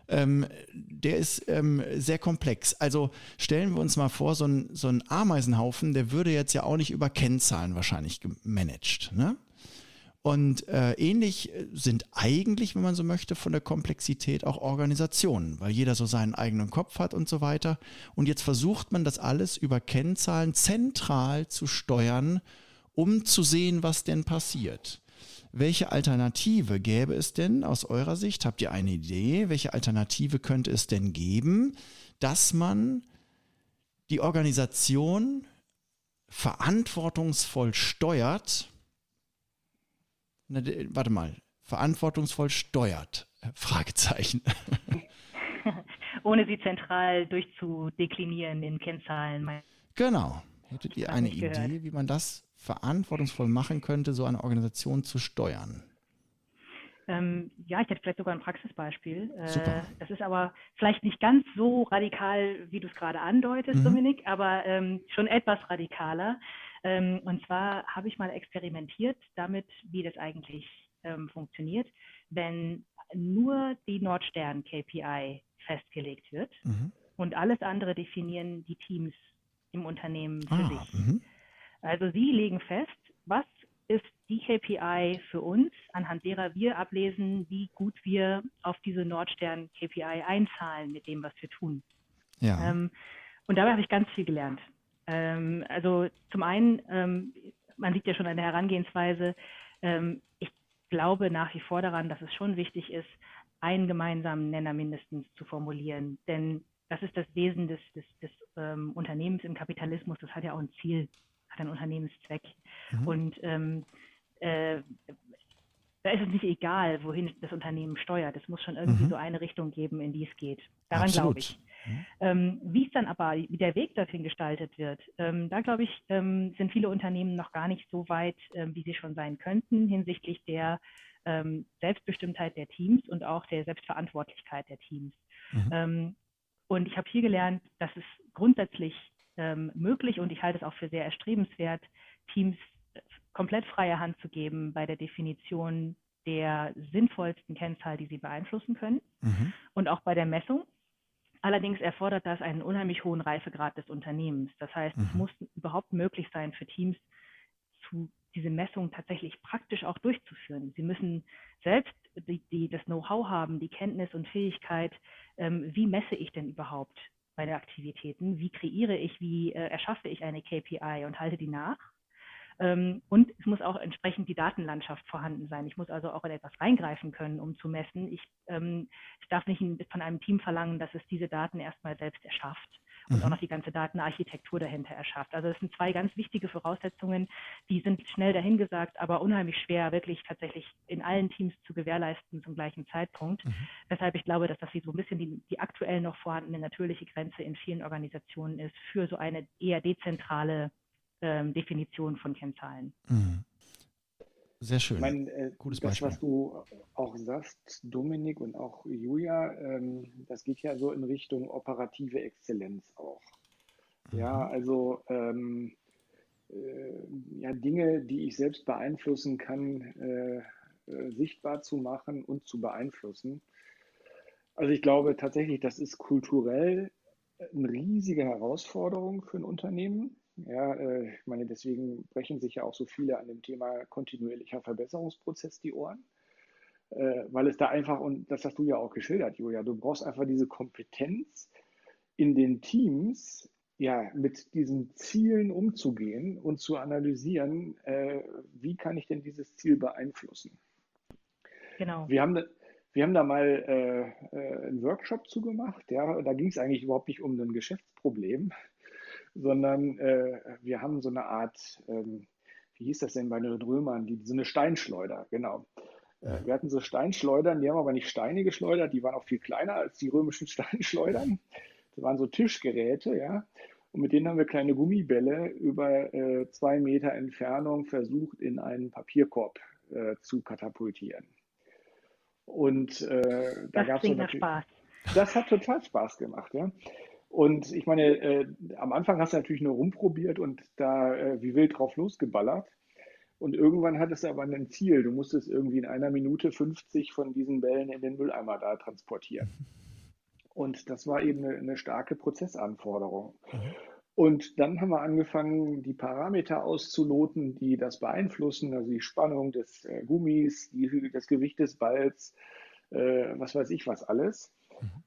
A: Ähm, der ist ähm, sehr komplex. Also stellen wir uns mal vor, so ein, so ein Ameisenhaufen, der würde jetzt ja auch nicht über Kennzahlen wahrscheinlich gemanagt. Ne? Und äh, ähnlich sind eigentlich, wenn man so möchte, von der Komplexität auch Organisationen, weil jeder so seinen eigenen Kopf hat und so weiter. Und jetzt versucht man das alles über Kennzahlen zentral zu steuern, um zu sehen, was denn passiert. Welche Alternative gäbe es denn aus eurer Sicht? Habt ihr eine Idee? Welche Alternative könnte es denn geben, dass man die Organisation verantwortungsvoll steuert? Na, warte mal, verantwortungsvoll steuert? Fragezeichen.
C: Ohne sie zentral durchzudeklinieren in Kennzahlen.
A: Genau. Hättet ihr eine Idee, gehört. wie man das verantwortungsvoll machen könnte, so eine Organisation zu steuern?
C: Ähm, ja, ich hätte vielleicht sogar ein Praxisbeispiel. Äh, Super. das ist aber vielleicht nicht ganz so radikal, wie du es gerade andeutest, mhm. Dominik, aber ähm, schon etwas radikaler. Ähm, und zwar habe ich mal experimentiert damit, wie das eigentlich ähm, funktioniert, wenn nur die Nordstern-KPI festgelegt wird mhm. und alles andere definieren die Teams im Unternehmen für ah, sich. Mhm. Also sie legen fest, was ist die KPI für uns, anhand derer wir ablesen, wie gut wir auf diese Nordstern-KPI einzahlen mit dem, was wir tun. Ja. Ähm, und dabei habe ich ganz viel gelernt. Ähm, also zum einen, ähm, man sieht ja schon an der Herangehensweise, ähm, ich glaube nach wie vor daran, dass es schon wichtig ist, einen gemeinsamen Nenner mindestens zu formulieren. Denn das ist das Wesen des, des, des ähm, Unternehmens im Kapitalismus. Das hat ja auch ein Ziel, hat einen Unternehmenszweck. Mhm. Und ähm, äh, da ist es nicht egal, wohin das Unternehmen steuert. Es muss schon irgendwie mhm. so eine Richtung geben, in die es geht. Daran glaube ich. Mhm. Ähm, wie es dann aber, wie der Weg dorthin gestaltet wird, ähm, da glaube ich, ähm, sind viele Unternehmen noch gar nicht so weit, ähm, wie sie schon sein könnten hinsichtlich der ähm, Selbstbestimmtheit der Teams und auch der Selbstverantwortlichkeit der Teams. Mhm. Ähm, und ich habe hier gelernt, dass es grundsätzlich möglich und ich halte es auch für sehr erstrebenswert, Teams komplett freie Hand zu geben bei der Definition der sinnvollsten Kennzahl, die sie beeinflussen können mhm. und auch bei der Messung. Allerdings erfordert das einen unheimlich hohen Reifegrad des Unternehmens. Das heißt, mhm. es muss überhaupt möglich sein für Teams, zu, diese Messung tatsächlich praktisch auch durchzuführen. Sie müssen selbst die, die das Know-how haben, die Kenntnis und Fähigkeit, ähm, wie messe ich denn überhaupt meine Aktivitäten, wie kreiere ich, wie äh, erschaffe ich eine KPI und halte die nach ähm, und es muss auch entsprechend die Datenlandschaft vorhanden sein. Ich muss also auch in etwas reingreifen können, um zu messen. Ich, ähm, ich darf nicht von einem Team verlangen, dass es diese Daten erstmal selbst erschafft und mhm. auch noch die ganze Datenarchitektur dahinter erschafft. Also das sind zwei ganz wichtige Voraussetzungen, die sind schnell dahingesagt, aber unheimlich schwer wirklich tatsächlich in allen Teams zu gewährleisten zum gleichen Zeitpunkt. Mhm. Weshalb ich glaube, dass das so ein bisschen die, die aktuell noch vorhandene natürliche Grenze in vielen Organisationen ist für so eine eher dezentrale ähm, Definition von Kennzahlen. Mhm.
A: Sehr schön. Ich
B: meine, äh, Gutes das, Beispiel. was du auch sagst, Dominik und auch Julia, ähm, das geht ja so in Richtung operative Exzellenz auch. Mhm. Ja, also ähm, äh, ja, Dinge, die ich selbst beeinflussen kann, äh, äh, sichtbar zu machen und zu beeinflussen. Also ich glaube tatsächlich, das ist kulturell eine riesige Herausforderung für ein Unternehmen. Ja, äh, ich meine, deswegen brechen sich ja auch so viele an dem Thema kontinuierlicher Verbesserungsprozess die Ohren, äh, weil es da einfach, und das hast du ja auch geschildert, Julia, du brauchst einfach diese Kompetenz in den Teams, ja, mit diesen Zielen umzugehen und zu analysieren, äh, wie kann ich denn dieses Ziel beeinflussen. Genau. Wir haben, wir haben da mal äh, äh, einen Workshop zugemacht, ja, da ging es eigentlich überhaupt nicht um ein Geschäftsproblem, sondern äh, wir haben so eine Art, ähm, wie hieß das denn bei den Römern, die, so eine Steinschleuder, genau. Äh, wir hatten so Steinschleudern, die haben aber nicht Steine geschleudert, die waren auch viel kleiner als die römischen Steinschleudern. Das waren so Tischgeräte, ja. Und mit denen haben wir kleine Gummibälle über äh, zwei Meter Entfernung versucht, in einen Papierkorb äh, zu katapultieren. Und äh, da gab es so Spaß. Das hat total Spaß gemacht, ja. Und ich meine, äh, am Anfang hast du natürlich nur rumprobiert und da äh, wie wild drauf losgeballert. Und irgendwann hattest du aber ein Ziel. Du musstest irgendwie in einer Minute 50 von diesen Bällen in den Mülleimer da transportieren. Und das war eben eine, eine starke Prozessanforderung. Mhm. Und dann haben wir angefangen, die Parameter auszuloten, die das beeinflussen, also die Spannung des äh, Gummis, die, das Gewicht des Balls, äh, was weiß ich was alles.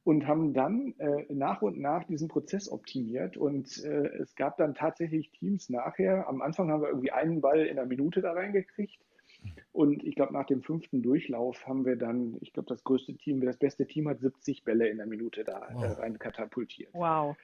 B: Und haben dann äh, nach und nach diesen Prozess optimiert. Und äh, es gab dann tatsächlich Teams nachher. Am Anfang haben wir irgendwie einen Ball in einer Minute da reingekriegt. Und ich glaube, nach dem fünften Durchlauf haben wir dann, ich glaube, das größte Team, das beste Team hat 70 Bälle in der Minute da wow. äh, rein katapultiert.
C: Wow.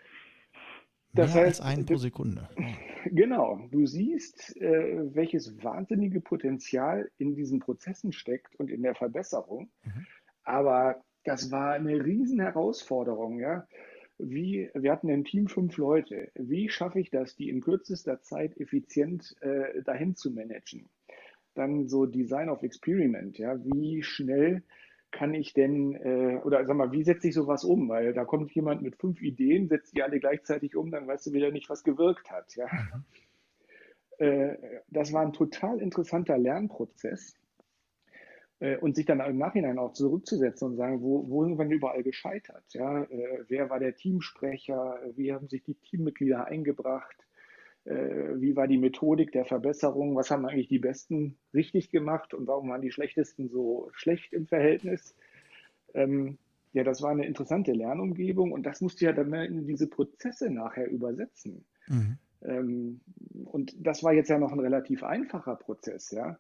A: Das Mehr heißt, als einen pro Sekunde.
B: Genau, du siehst, äh, welches wahnsinnige Potenzial in diesen Prozessen steckt und in der Verbesserung. Mhm. Aber das war eine riesen Herausforderung, ja. Wie, wir hatten im Team fünf Leute. Wie schaffe ich das, die in kürzester Zeit effizient äh, dahin zu managen? Dann so Design of Experiment, ja. Wie schnell kann ich denn, äh, oder sag mal, wie setze ich sowas um? Weil da kommt jemand mit fünf Ideen, setzt die alle gleichzeitig um, dann weißt du wieder nicht, was gewirkt hat. Ja? Mhm. Äh, das war ein total interessanter Lernprozess. Äh, und sich dann im Nachhinein auch zurückzusetzen und sagen, wo, wo sind wir überall gescheitert? Ja? Äh, wer war der Teamsprecher? Wie haben sich die Teammitglieder eingebracht? Äh, wie war die Methodik der Verbesserung, was haben eigentlich die Besten richtig gemacht und warum waren die Schlechtesten so schlecht im Verhältnis. Ähm, ja, das war eine interessante Lernumgebung und das musste ja dann in diese Prozesse nachher übersetzen. Mhm. Ähm, und das war jetzt ja noch ein relativ einfacher Prozess, ja.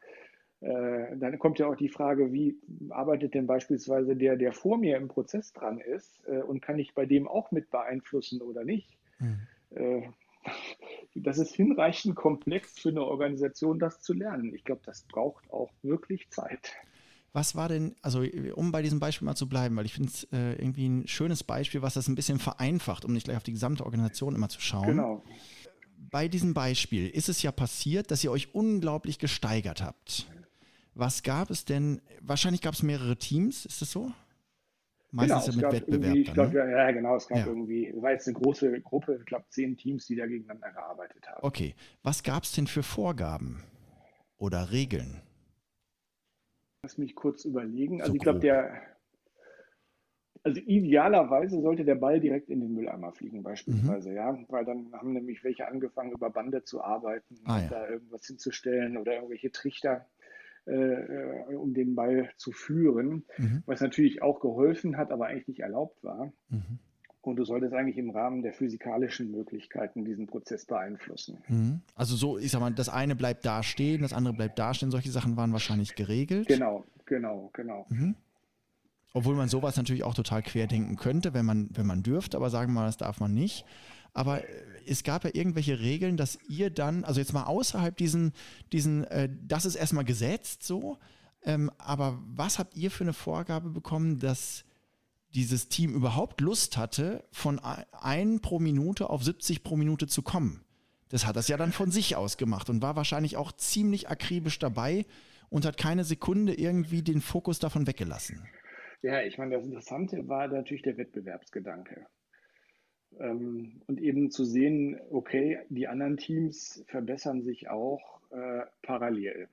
B: Äh, dann kommt ja auch die Frage, wie arbeitet denn beispielsweise der, der vor mir im Prozess dran ist äh, und kann ich bei dem auch mit beeinflussen oder nicht? Mhm. Äh, das ist hinreichend komplex für eine Organisation, das zu lernen. Ich glaube, das braucht auch wirklich Zeit.
A: Was war denn, also um bei diesem Beispiel mal zu bleiben, weil ich finde es irgendwie ein schönes Beispiel, was das ein bisschen vereinfacht, um nicht gleich auf die gesamte Organisation immer zu schauen. Genau. Bei diesem Beispiel ist es ja passiert, dass ihr euch unglaublich gesteigert habt. Was gab es denn? Wahrscheinlich gab es mehrere Teams, ist das so?
B: Meistens genau, ja mit Wettbewerb. Dann, glaub, ne? ja, genau, es gab ja. irgendwie, war jetzt eine große Gruppe, ich glaube zehn Teams, die da gegeneinander gearbeitet haben.
A: Okay, was gab es denn für Vorgaben oder Regeln?
B: Lass mich kurz überlegen. Also so ich glaube, der, also idealerweise sollte der Ball direkt in den Mülleimer fliegen, beispielsweise, mhm. ja, weil dann haben nämlich welche angefangen, über Bande zu arbeiten, ah, ja. da irgendwas hinzustellen oder irgendwelche Trichter. Äh, um den Ball zu führen, mhm. was natürlich auch geholfen hat, aber eigentlich nicht erlaubt war. Mhm. Und du solltest eigentlich im Rahmen der physikalischen Möglichkeiten diesen Prozess beeinflussen.
A: Mhm. Also so, ich sag mal, das eine bleibt da stehen, das andere bleibt da stehen. Solche Sachen waren wahrscheinlich geregelt.
B: Genau, genau, genau. Mhm.
A: Obwohl man sowas natürlich auch total querdenken könnte, wenn man, wenn man dürfte, aber sagen wir mal, das darf man nicht. Aber äh, es gab ja irgendwelche Regeln, dass ihr dann, also jetzt mal außerhalb diesen, diesen äh, das ist erstmal gesetzt so, ähm, aber was habt ihr für eine Vorgabe bekommen, dass dieses Team überhaupt Lust hatte, von ein pro Minute auf 70 pro Minute zu kommen? Das hat das ja dann von sich aus gemacht und war wahrscheinlich auch ziemlich akribisch dabei und hat keine Sekunde irgendwie den Fokus davon weggelassen.
B: Ja, ich meine, das Interessante war natürlich der Wettbewerbsgedanke. Ähm, und eben zu sehen, okay, die anderen Teams verbessern sich auch äh, parallel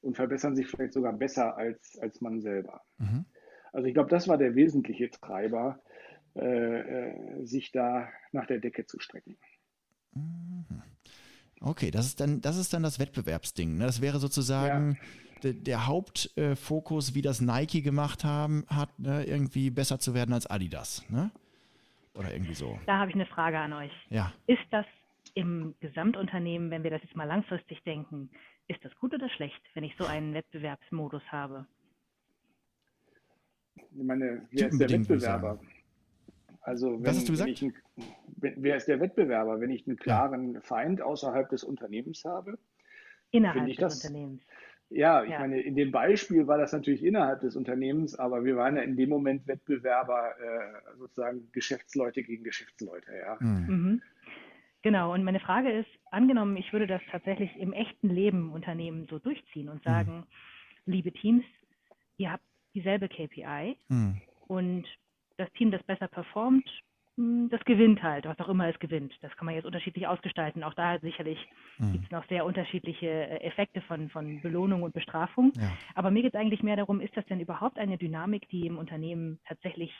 B: und verbessern sich vielleicht sogar besser als, als man selber. Mhm. Also ich glaube, das war der wesentliche Treiber, äh, äh, sich da nach der Decke zu strecken.
A: Mhm. Okay, das ist dann das, ist dann das Wettbewerbsding. Ne? Das wäre sozusagen ja. der, der Hauptfokus, äh, wie das Nike gemacht haben, hat, ne? irgendwie besser zu werden als Adidas. Ne? Oder irgendwie so.
C: Da habe ich eine Frage an euch.
A: Ja.
C: Ist das im Gesamtunternehmen, wenn wir das jetzt mal langfristig denken, ist das gut oder schlecht, wenn ich so einen Wettbewerbsmodus habe?
B: Ich meine, wer ist der Wettbewerber? Also wenn,
A: Was hast du gesagt?
B: Ein, wer ist der Wettbewerber, wenn ich einen klaren ja. Feind außerhalb des Unternehmens habe?
C: Innerhalb des das, Unternehmens.
B: Ja, ich ja. meine, in dem Beispiel war das natürlich innerhalb des Unternehmens, aber wir waren ja in dem Moment Wettbewerber, äh, sozusagen Geschäftsleute gegen Geschäftsleute, ja. Mhm.
C: mhm. Genau, und meine Frage ist, angenommen, ich würde das tatsächlich im echten Leben Unternehmen so durchziehen und sagen, mhm. liebe Teams, ihr habt dieselbe KPI mhm. und das Team, das besser performt, das gewinnt halt, was auch immer es gewinnt. Das kann man jetzt unterschiedlich ausgestalten. Auch da sicherlich mhm. gibt es noch sehr unterschiedliche äh, Effekte von, von Belohnung und Bestrafung. Ja. Aber mir geht es eigentlich mehr darum, ist das denn überhaupt eine Dynamik, die im Unternehmen tatsächlich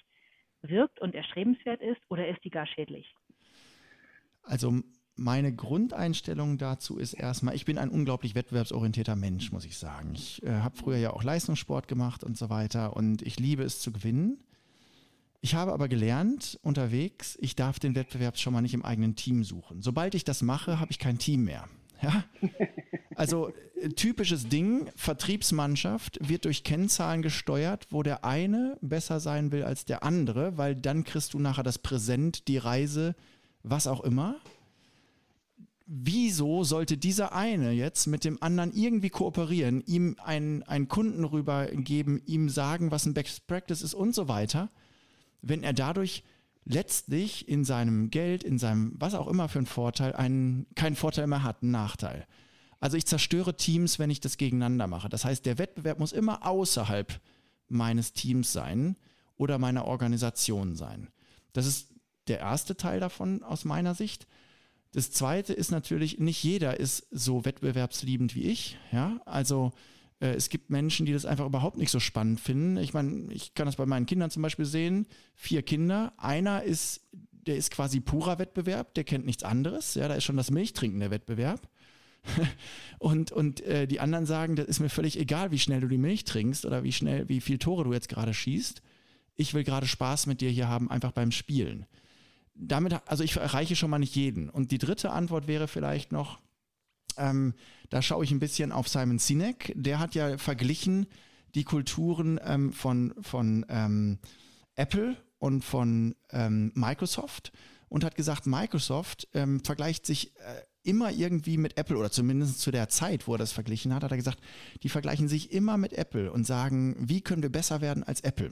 C: wirkt und erstrebenswert ist oder ist die gar schädlich?
A: Also meine Grundeinstellung dazu ist erstmal, ich bin ein unglaublich wettbewerbsorientierter Mensch, muss ich sagen. Ich äh, habe früher ja auch Leistungssport gemacht und so weiter und ich liebe es zu gewinnen. Ich habe aber gelernt unterwegs, ich darf den Wettbewerb schon mal nicht im eigenen Team suchen. Sobald ich das mache, habe ich kein Team mehr. Ja? Also äh, typisches Ding, Vertriebsmannschaft wird durch Kennzahlen gesteuert, wo der eine besser sein will als der andere, weil dann kriegst du nachher das Präsent, die Reise, was auch immer. Wieso sollte dieser eine jetzt mit dem anderen irgendwie kooperieren, ihm einen, einen Kunden rübergeben, ihm sagen, was ein Best Practice ist und so weiter? Wenn er dadurch letztlich in seinem Geld, in seinem was auch immer für einen Vorteil, einen, keinen Vorteil mehr hat, einen Nachteil. Also ich zerstöre Teams, wenn ich das gegeneinander mache. Das heißt, der Wettbewerb muss immer außerhalb meines Teams sein oder meiner Organisation sein. Das ist der erste Teil davon aus meiner Sicht. Das zweite ist natürlich, nicht jeder ist so wettbewerbsliebend wie ich. Ja, also es gibt Menschen, die das einfach überhaupt nicht so spannend finden. Ich meine, ich kann das bei meinen Kindern zum Beispiel sehen. Vier Kinder. Einer ist, der ist quasi purer Wettbewerb, der kennt nichts anderes. Ja, da ist schon das Milchtrinken der Wettbewerb. und und äh, die anderen sagen, das ist mir völlig egal, wie schnell du die Milch trinkst oder wie schnell, wie viel Tore du jetzt gerade schießt. Ich will gerade Spaß mit dir hier haben, einfach beim Spielen. Damit, also ich erreiche schon mal nicht jeden. Und die dritte Antwort wäre vielleicht noch, ähm, da schaue ich ein bisschen auf Simon Sinek. Der hat ja verglichen die Kulturen ähm, von, von ähm, Apple und von ähm, Microsoft und hat gesagt, Microsoft ähm, vergleicht sich äh, immer irgendwie mit Apple oder zumindest zu der Zeit, wo er das verglichen hat, hat er gesagt, die vergleichen sich immer mit Apple und sagen, wie können wir besser werden als Apple?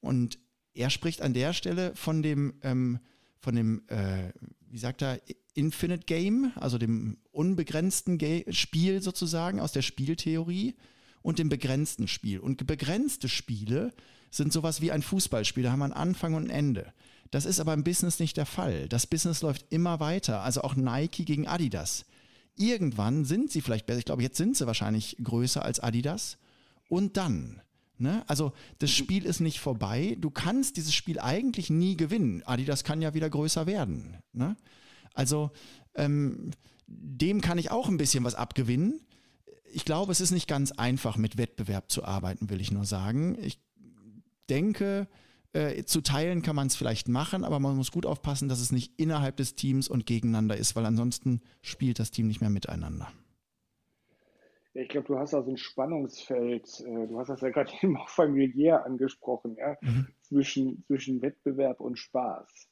A: Und er spricht an der Stelle von dem, ähm, von dem, äh, wie sagt er, Infinite Game, also dem unbegrenzten Ga Spiel sozusagen aus der Spieltheorie und dem begrenzten Spiel. Und begrenzte Spiele sind sowas wie ein Fußballspiel, da haben wir einen Anfang und ein Ende. Das ist aber im Business nicht der Fall. Das Business läuft immer weiter, also auch Nike gegen Adidas. Irgendwann sind sie vielleicht besser, ich glaube, jetzt sind sie wahrscheinlich größer als Adidas. Und dann, ne? Also das Spiel ist nicht vorbei. Du kannst dieses Spiel eigentlich nie gewinnen. Adidas kann ja wieder größer werden. Ne? Also ähm, dem kann ich auch ein bisschen was abgewinnen. Ich glaube, es ist nicht ganz einfach, mit Wettbewerb zu arbeiten, will ich nur sagen. Ich denke, äh, zu teilen kann man es vielleicht machen, aber man muss gut aufpassen, dass es nicht innerhalb des Teams und gegeneinander ist, weil ansonsten spielt das Team nicht mehr miteinander.
B: Ja, ich glaube, du hast also ein Spannungsfeld, äh, du hast das ja gerade eben auch familiär angesprochen, ja, mhm. zwischen, zwischen Wettbewerb und Spaß.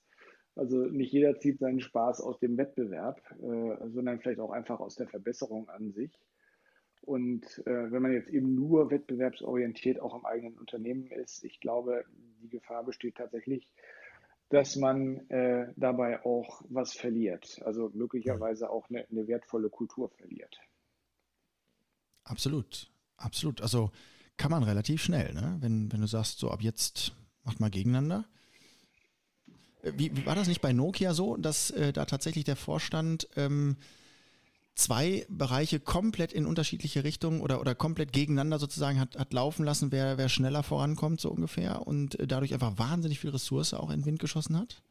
B: Also nicht jeder zieht seinen Spaß aus dem Wettbewerb, äh, sondern vielleicht auch einfach aus der Verbesserung an sich. Und äh, wenn man jetzt eben nur wettbewerbsorientiert auch im eigenen Unternehmen ist, ich glaube, die Gefahr besteht tatsächlich, dass man äh, dabei auch was verliert. Also möglicherweise auch eine, eine wertvolle Kultur verliert.
A: Absolut, absolut. Also kann man relativ schnell, ne? wenn, wenn du sagst, so ab jetzt macht mal gegeneinander wie, wie, war das nicht bei Nokia so, dass äh, da tatsächlich der Vorstand ähm, zwei Bereiche komplett in unterschiedliche Richtungen oder, oder komplett gegeneinander sozusagen hat, hat laufen lassen, wer, wer schneller vorankommt, so ungefähr, und äh, dadurch einfach wahnsinnig viel Ressource auch in den Wind geschossen hat?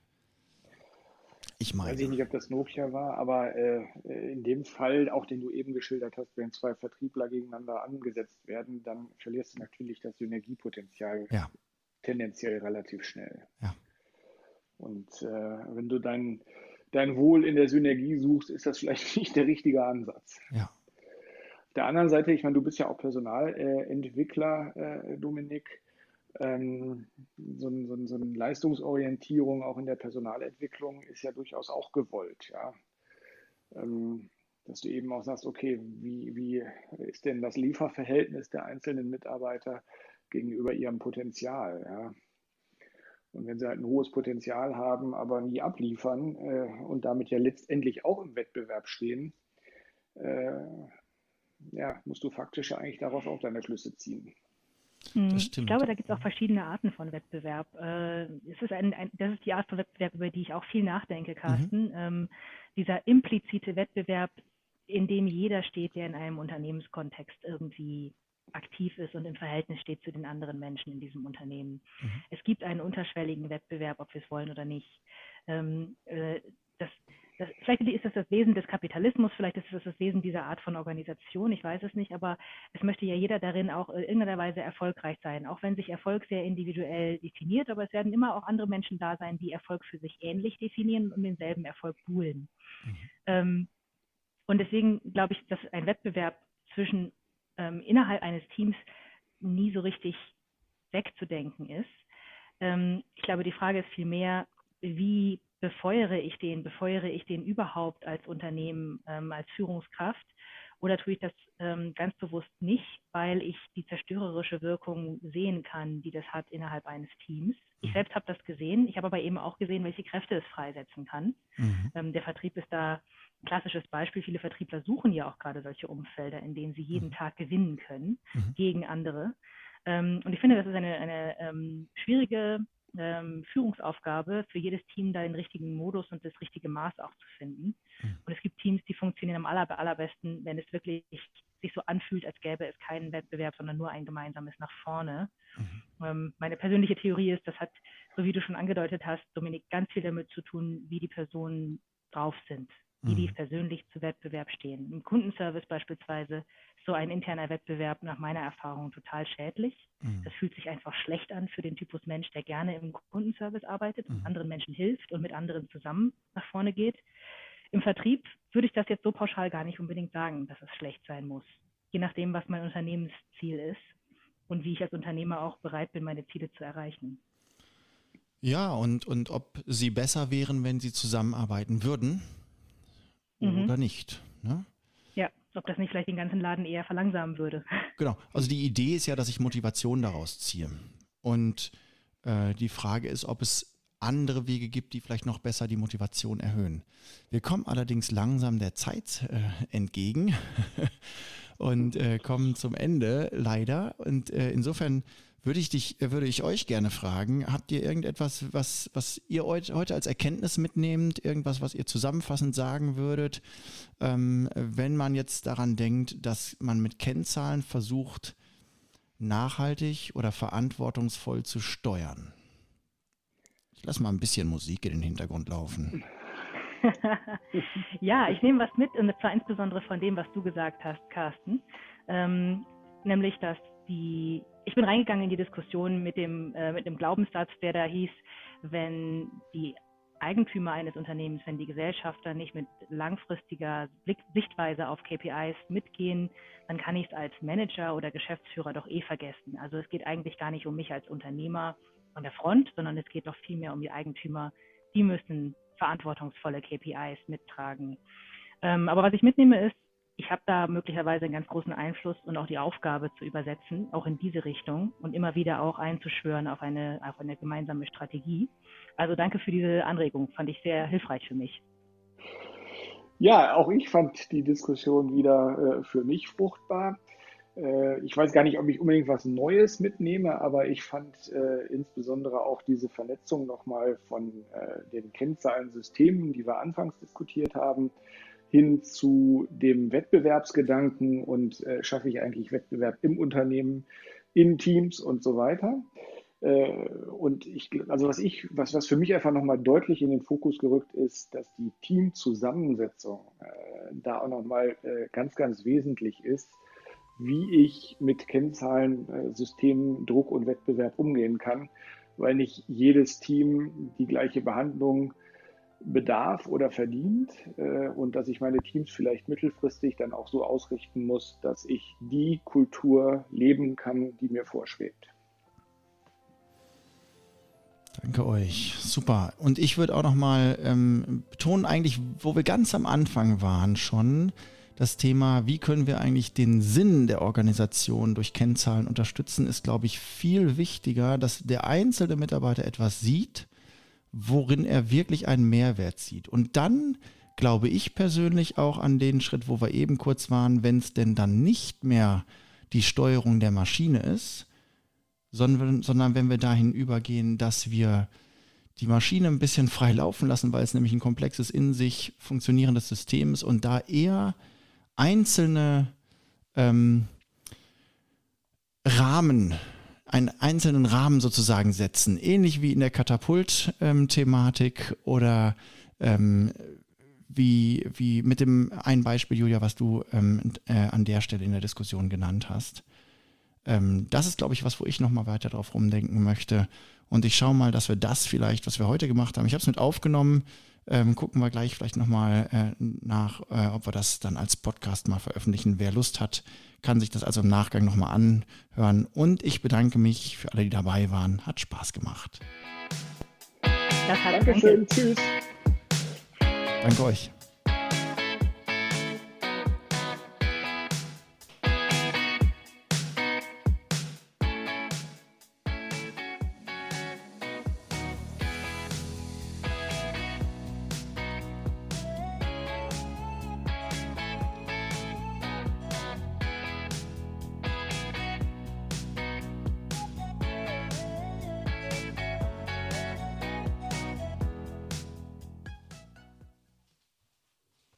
B: Ich meine. Weiß ich nicht, ob das Nokia war, aber äh, in dem Fall, auch den du eben geschildert hast, wenn zwei Vertriebler gegeneinander angesetzt werden, dann verlierst du natürlich das Synergiepotenzial ja. tendenziell relativ schnell.
A: Ja.
B: Und äh, wenn du dein, dein Wohl in der Synergie suchst, ist das vielleicht nicht der richtige Ansatz.
A: Ja.
B: Auf der anderen Seite, ich meine, du bist ja auch Personalentwickler, äh, Dominik. Ähm, so, so, so, eine Leistungsorientierung auch in der Personalentwicklung ist ja durchaus auch gewollt, ja. Ähm, dass du eben auch sagst, okay, wie, wie ist denn das Lieferverhältnis der einzelnen Mitarbeiter gegenüber ihrem Potenzial, ja. Und wenn sie halt ein hohes Potenzial haben, aber nie abliefern äh, und damit ja letztendlich auch im Wettbewerb stehen, äh, ja, musst du faktisch ja eigentlich daraus auch deine Schlüsse ziehen.
C: Hm, ich glaube, da gibt es auch verschiedene Arten von Wettbewerb. Äh, es ist ein, ein, das ist die Art von Wettbewerb, über die ich auch viel nachdenke, Carsten. Mhm. Ähm, dieser implizite Wettbewerb, in dem jeder steht, der in einem Unternehmenskontext irgendwie aktiv ist und im Verhältnis steht zu den anderen Menschen in diesem Unternehmen. Mhm. Es gibt einen unterschwelligen Wettbewerb, ob wir es wollen oder nicht. Ähm, äh, das, das, vielleicht ist das das Wesen des Kapitalismus, vielleicht ist das das Wesen dieser Art von Organisation, ich weiß es nicht, aber es möchte ja jeder darin auch in irgendeiner Weise erfolgreich sein, auch wenn sich Erfolg sehr individuell definiert, aber es werden immer auch andere Menschen da sein, die Erfolg für sich ähnlich definieren und denselben Erfolg buhlen. Mhm. Ähm, und deswegen glaube ich, dass ein Wettbewerb zwischen ähm, innerhalb eines Teams nie so richtig wegzudenken ist. Ähm, ich glaube, die Frage ist vielmehr, wie befeuere ich den, befeuere ich den überhaupt als Unternehmen, ähm, als Führungskraft? Oder tue ich das ähm, ganz bewusst nicht, weil ich die zerstörerische Wirkung sehen kann, die das hat innerhalb eines Teams? Ich mhm. selbst habe das gesehen. Ich habe aber eben auch gesehen, welche Kräfte es freisetzen kann. Mhm. Ähm, der Vertrieb ist da ein klassisches Beispiel. Viele Vertriebler suchen ja auch gerade solche Umfelder, in denen sie jeden mhm. Tag gewinnen können mhm. gegen andere. Ähm, und ich finde, das ist eine, eine ähm, schwierige ähm, Führungsaufgabe für jedes Team, da den richtigen Modus und das richtige Maß auch zu finden. Mhm. Und es gibt Teams, die funktionieren am aller, allerbesten, wenn es wirklich sich so anfühlt, als gäbe es keinen Wettbewerb, sondern nur ein gemeinsames nach vorne. Mhm. Ähm, meine persönliche Theorie ist, das hat, so wie du schon angedeutet hast, Dominik, ganz viel damit zu tun, wie die Personen drauf sind, wie die mhm. persönlich zu Wettbewerb stehen. Im Kundenservice beispielsweise so ein interner Wettbewerb nach meiner Erfahrung total schädlich. Mhm. Das fühlt sich einfach schlecht an für den Typus Mensch, der gerne im Kundenservice arbeitet und mhm. anderen Menschen hilft und mit anderen zusammen nach vorne geht. Im Vertrieb würde ich das jetzt so pauschal gar nicht unbedingt sagen, dass es schlecht sein muss. Je nachdem, was mein Unternehmensziel ist und wie ich als Unternehmer auch bereit bin, meine Ziele zu erreichen.
A: Ja, und, und ob sie besser wären, wenn sie zusammenarbeiten würden mhm. oder nicht. Ne?
C: ob das nicht vielleicht den ganzen Laden eher verlangsamen würde.
A: Genau. Also die Idee ist ja, dass ich Motivation daraus ziehe. Und äh, die Frage ist, ob es andere Wege gibt, die vielleicht noch besser die Motivation erhöhen. Wir kommen allerdings langsam der Zeit äh, entgegen und äh, kommen zum Ende leider. Und äh, insofern würde ich dich, würde ich euch gerne fragen, habt ihr irgendetwas, was, was ihr heute als Erkenntnis mitnehmt, irgendwas, was ihr zusammenfassend sagen würdet, ähm, wenn man jetzt daran denkt, dass man mit Kennzahlen versucht, nachhaltig oder verantwortungsvoll zu steuern? Ich lasse mal ein bisschen Musik in den Hintergrund laufen.
C: ja, ich nehme was mit, und zwar insbesondere von dem, was du gesagt hast, Carsten, ähm, nämlich, dass die ich bin reingegangen in die Diskussion mit dem, äh, mit dem Glaubenssatz, der da hieß, wenn die Eigentümer eines Unternehmens, wenn die Gesellschafter nicht mit langfristiger Blick, Sichtweise auf KPIs mitgehen, dann kann ich es als Manager oder Geschäftsführer doch eh vergessen. Also es geht eigentlich gar nicht um mich als Unternehmer an der Front, sondern es geht doch vielmehr um die Eigentümer. Die müssen verantwortungsvolle KPIs mittragen. Ähm, aber was ich mitnehme ist, ich habe da möglicherweise einen ganz großen Einfluss und auch die Aufgabe zu übersetzen, auch in diese Richtung und immer wieder auch einzuschwören auf eine, auf eine gemeinsame Strategie. Also danke für diese Anregung, fand ich sehr hilfreich für mich.
B: Ja, auch ich fand die Diskussion wieder äh, für mich fruchtbar. Äh, ich weiß gar nicht, ob ich unbedingt was Neues mitnehme, aber ich fand äh, insbesondere auch diese Vernetzung nochmal von äh, den Kennzahlensystemen, die wir anfangs diskutiert haben, hin zu dem Wettbewerbsgedanken und äh, schaffe ich eigentlich Wettbewerb im Unternehmen, in Teams und so weiter. Äh, und ich, also was ich, was, was für mich einfach nochmal deutlich in den Fokus gerückt ist, dass die Teamzusammensetzung äh, da auch nochmal äh, ganz, ganz wesentlich ist, wie ich mit Kennzahlen, äh, Systemen, Druck und Wettbewerb umgehen kann, weil nicht jedes Team die gleiche Behandlung bedarf oder verdient äh, und dass ich meine Teams vielleicht mittelfristig dann auch so ausrichten muss, dass ich die Kultur leben kann, die mir vorschwebt.
A: Danke euch. Super. Und ich würde auch noch mal ähm, betonen, eigentlich, wo wir ganz am Anfang waren schon, das Thema, wie können wir eigentlich den Sinn der Organisation durch Kennzahlen unterstützen, ist, glaube ich, viel wichtiger, dass der einzelne Mitarbeiter etwas sieht, worin er wirklich einen Mehrwert sieht. Und dann glaube ich persönlich auch an den Schritt, wo wir eben kurz waren, wenn es denn dann nicht mehr die Steuerung der Maschine ist, sondern, sondern wenn wir dahin übergehen, dass wir die Maschine ein bisschen frei laufen lassen, weil es nämlich ein komplexes in sich funktionierendes System ist und da eher einzelne ähm, Rahmen einen einzelnen Rahmen sozusagen setzen, ähnlich wie in der Katapult-Thematik ähm, oder ähm, wie, wie mit dem ein Beispiel, Julia, was du ähm, äh, an der Stelle in der Diskussion genannt hast. Ähm, das ist, glaube ich, was, wo ich nochmal weiter drauf rumdenken möchte. Und ich schaue mal, dass wir das vielleicht, was wir heute gemacht haben, ich habe es mit aufgenommen, ähm, gucken wir gleich vielleicht nochmal äh, nach, äh, ob wir das dann als Podcast mal veröffentlichen. Wer Lust hat, kann sich das also im Nachgang nochmal anhören. Und ich bedanke mich für alle, die dabei waren. Hat Spaß gemacht.
C: Das hat
B: Dankeschön. Tschüss.
A: Danke euch.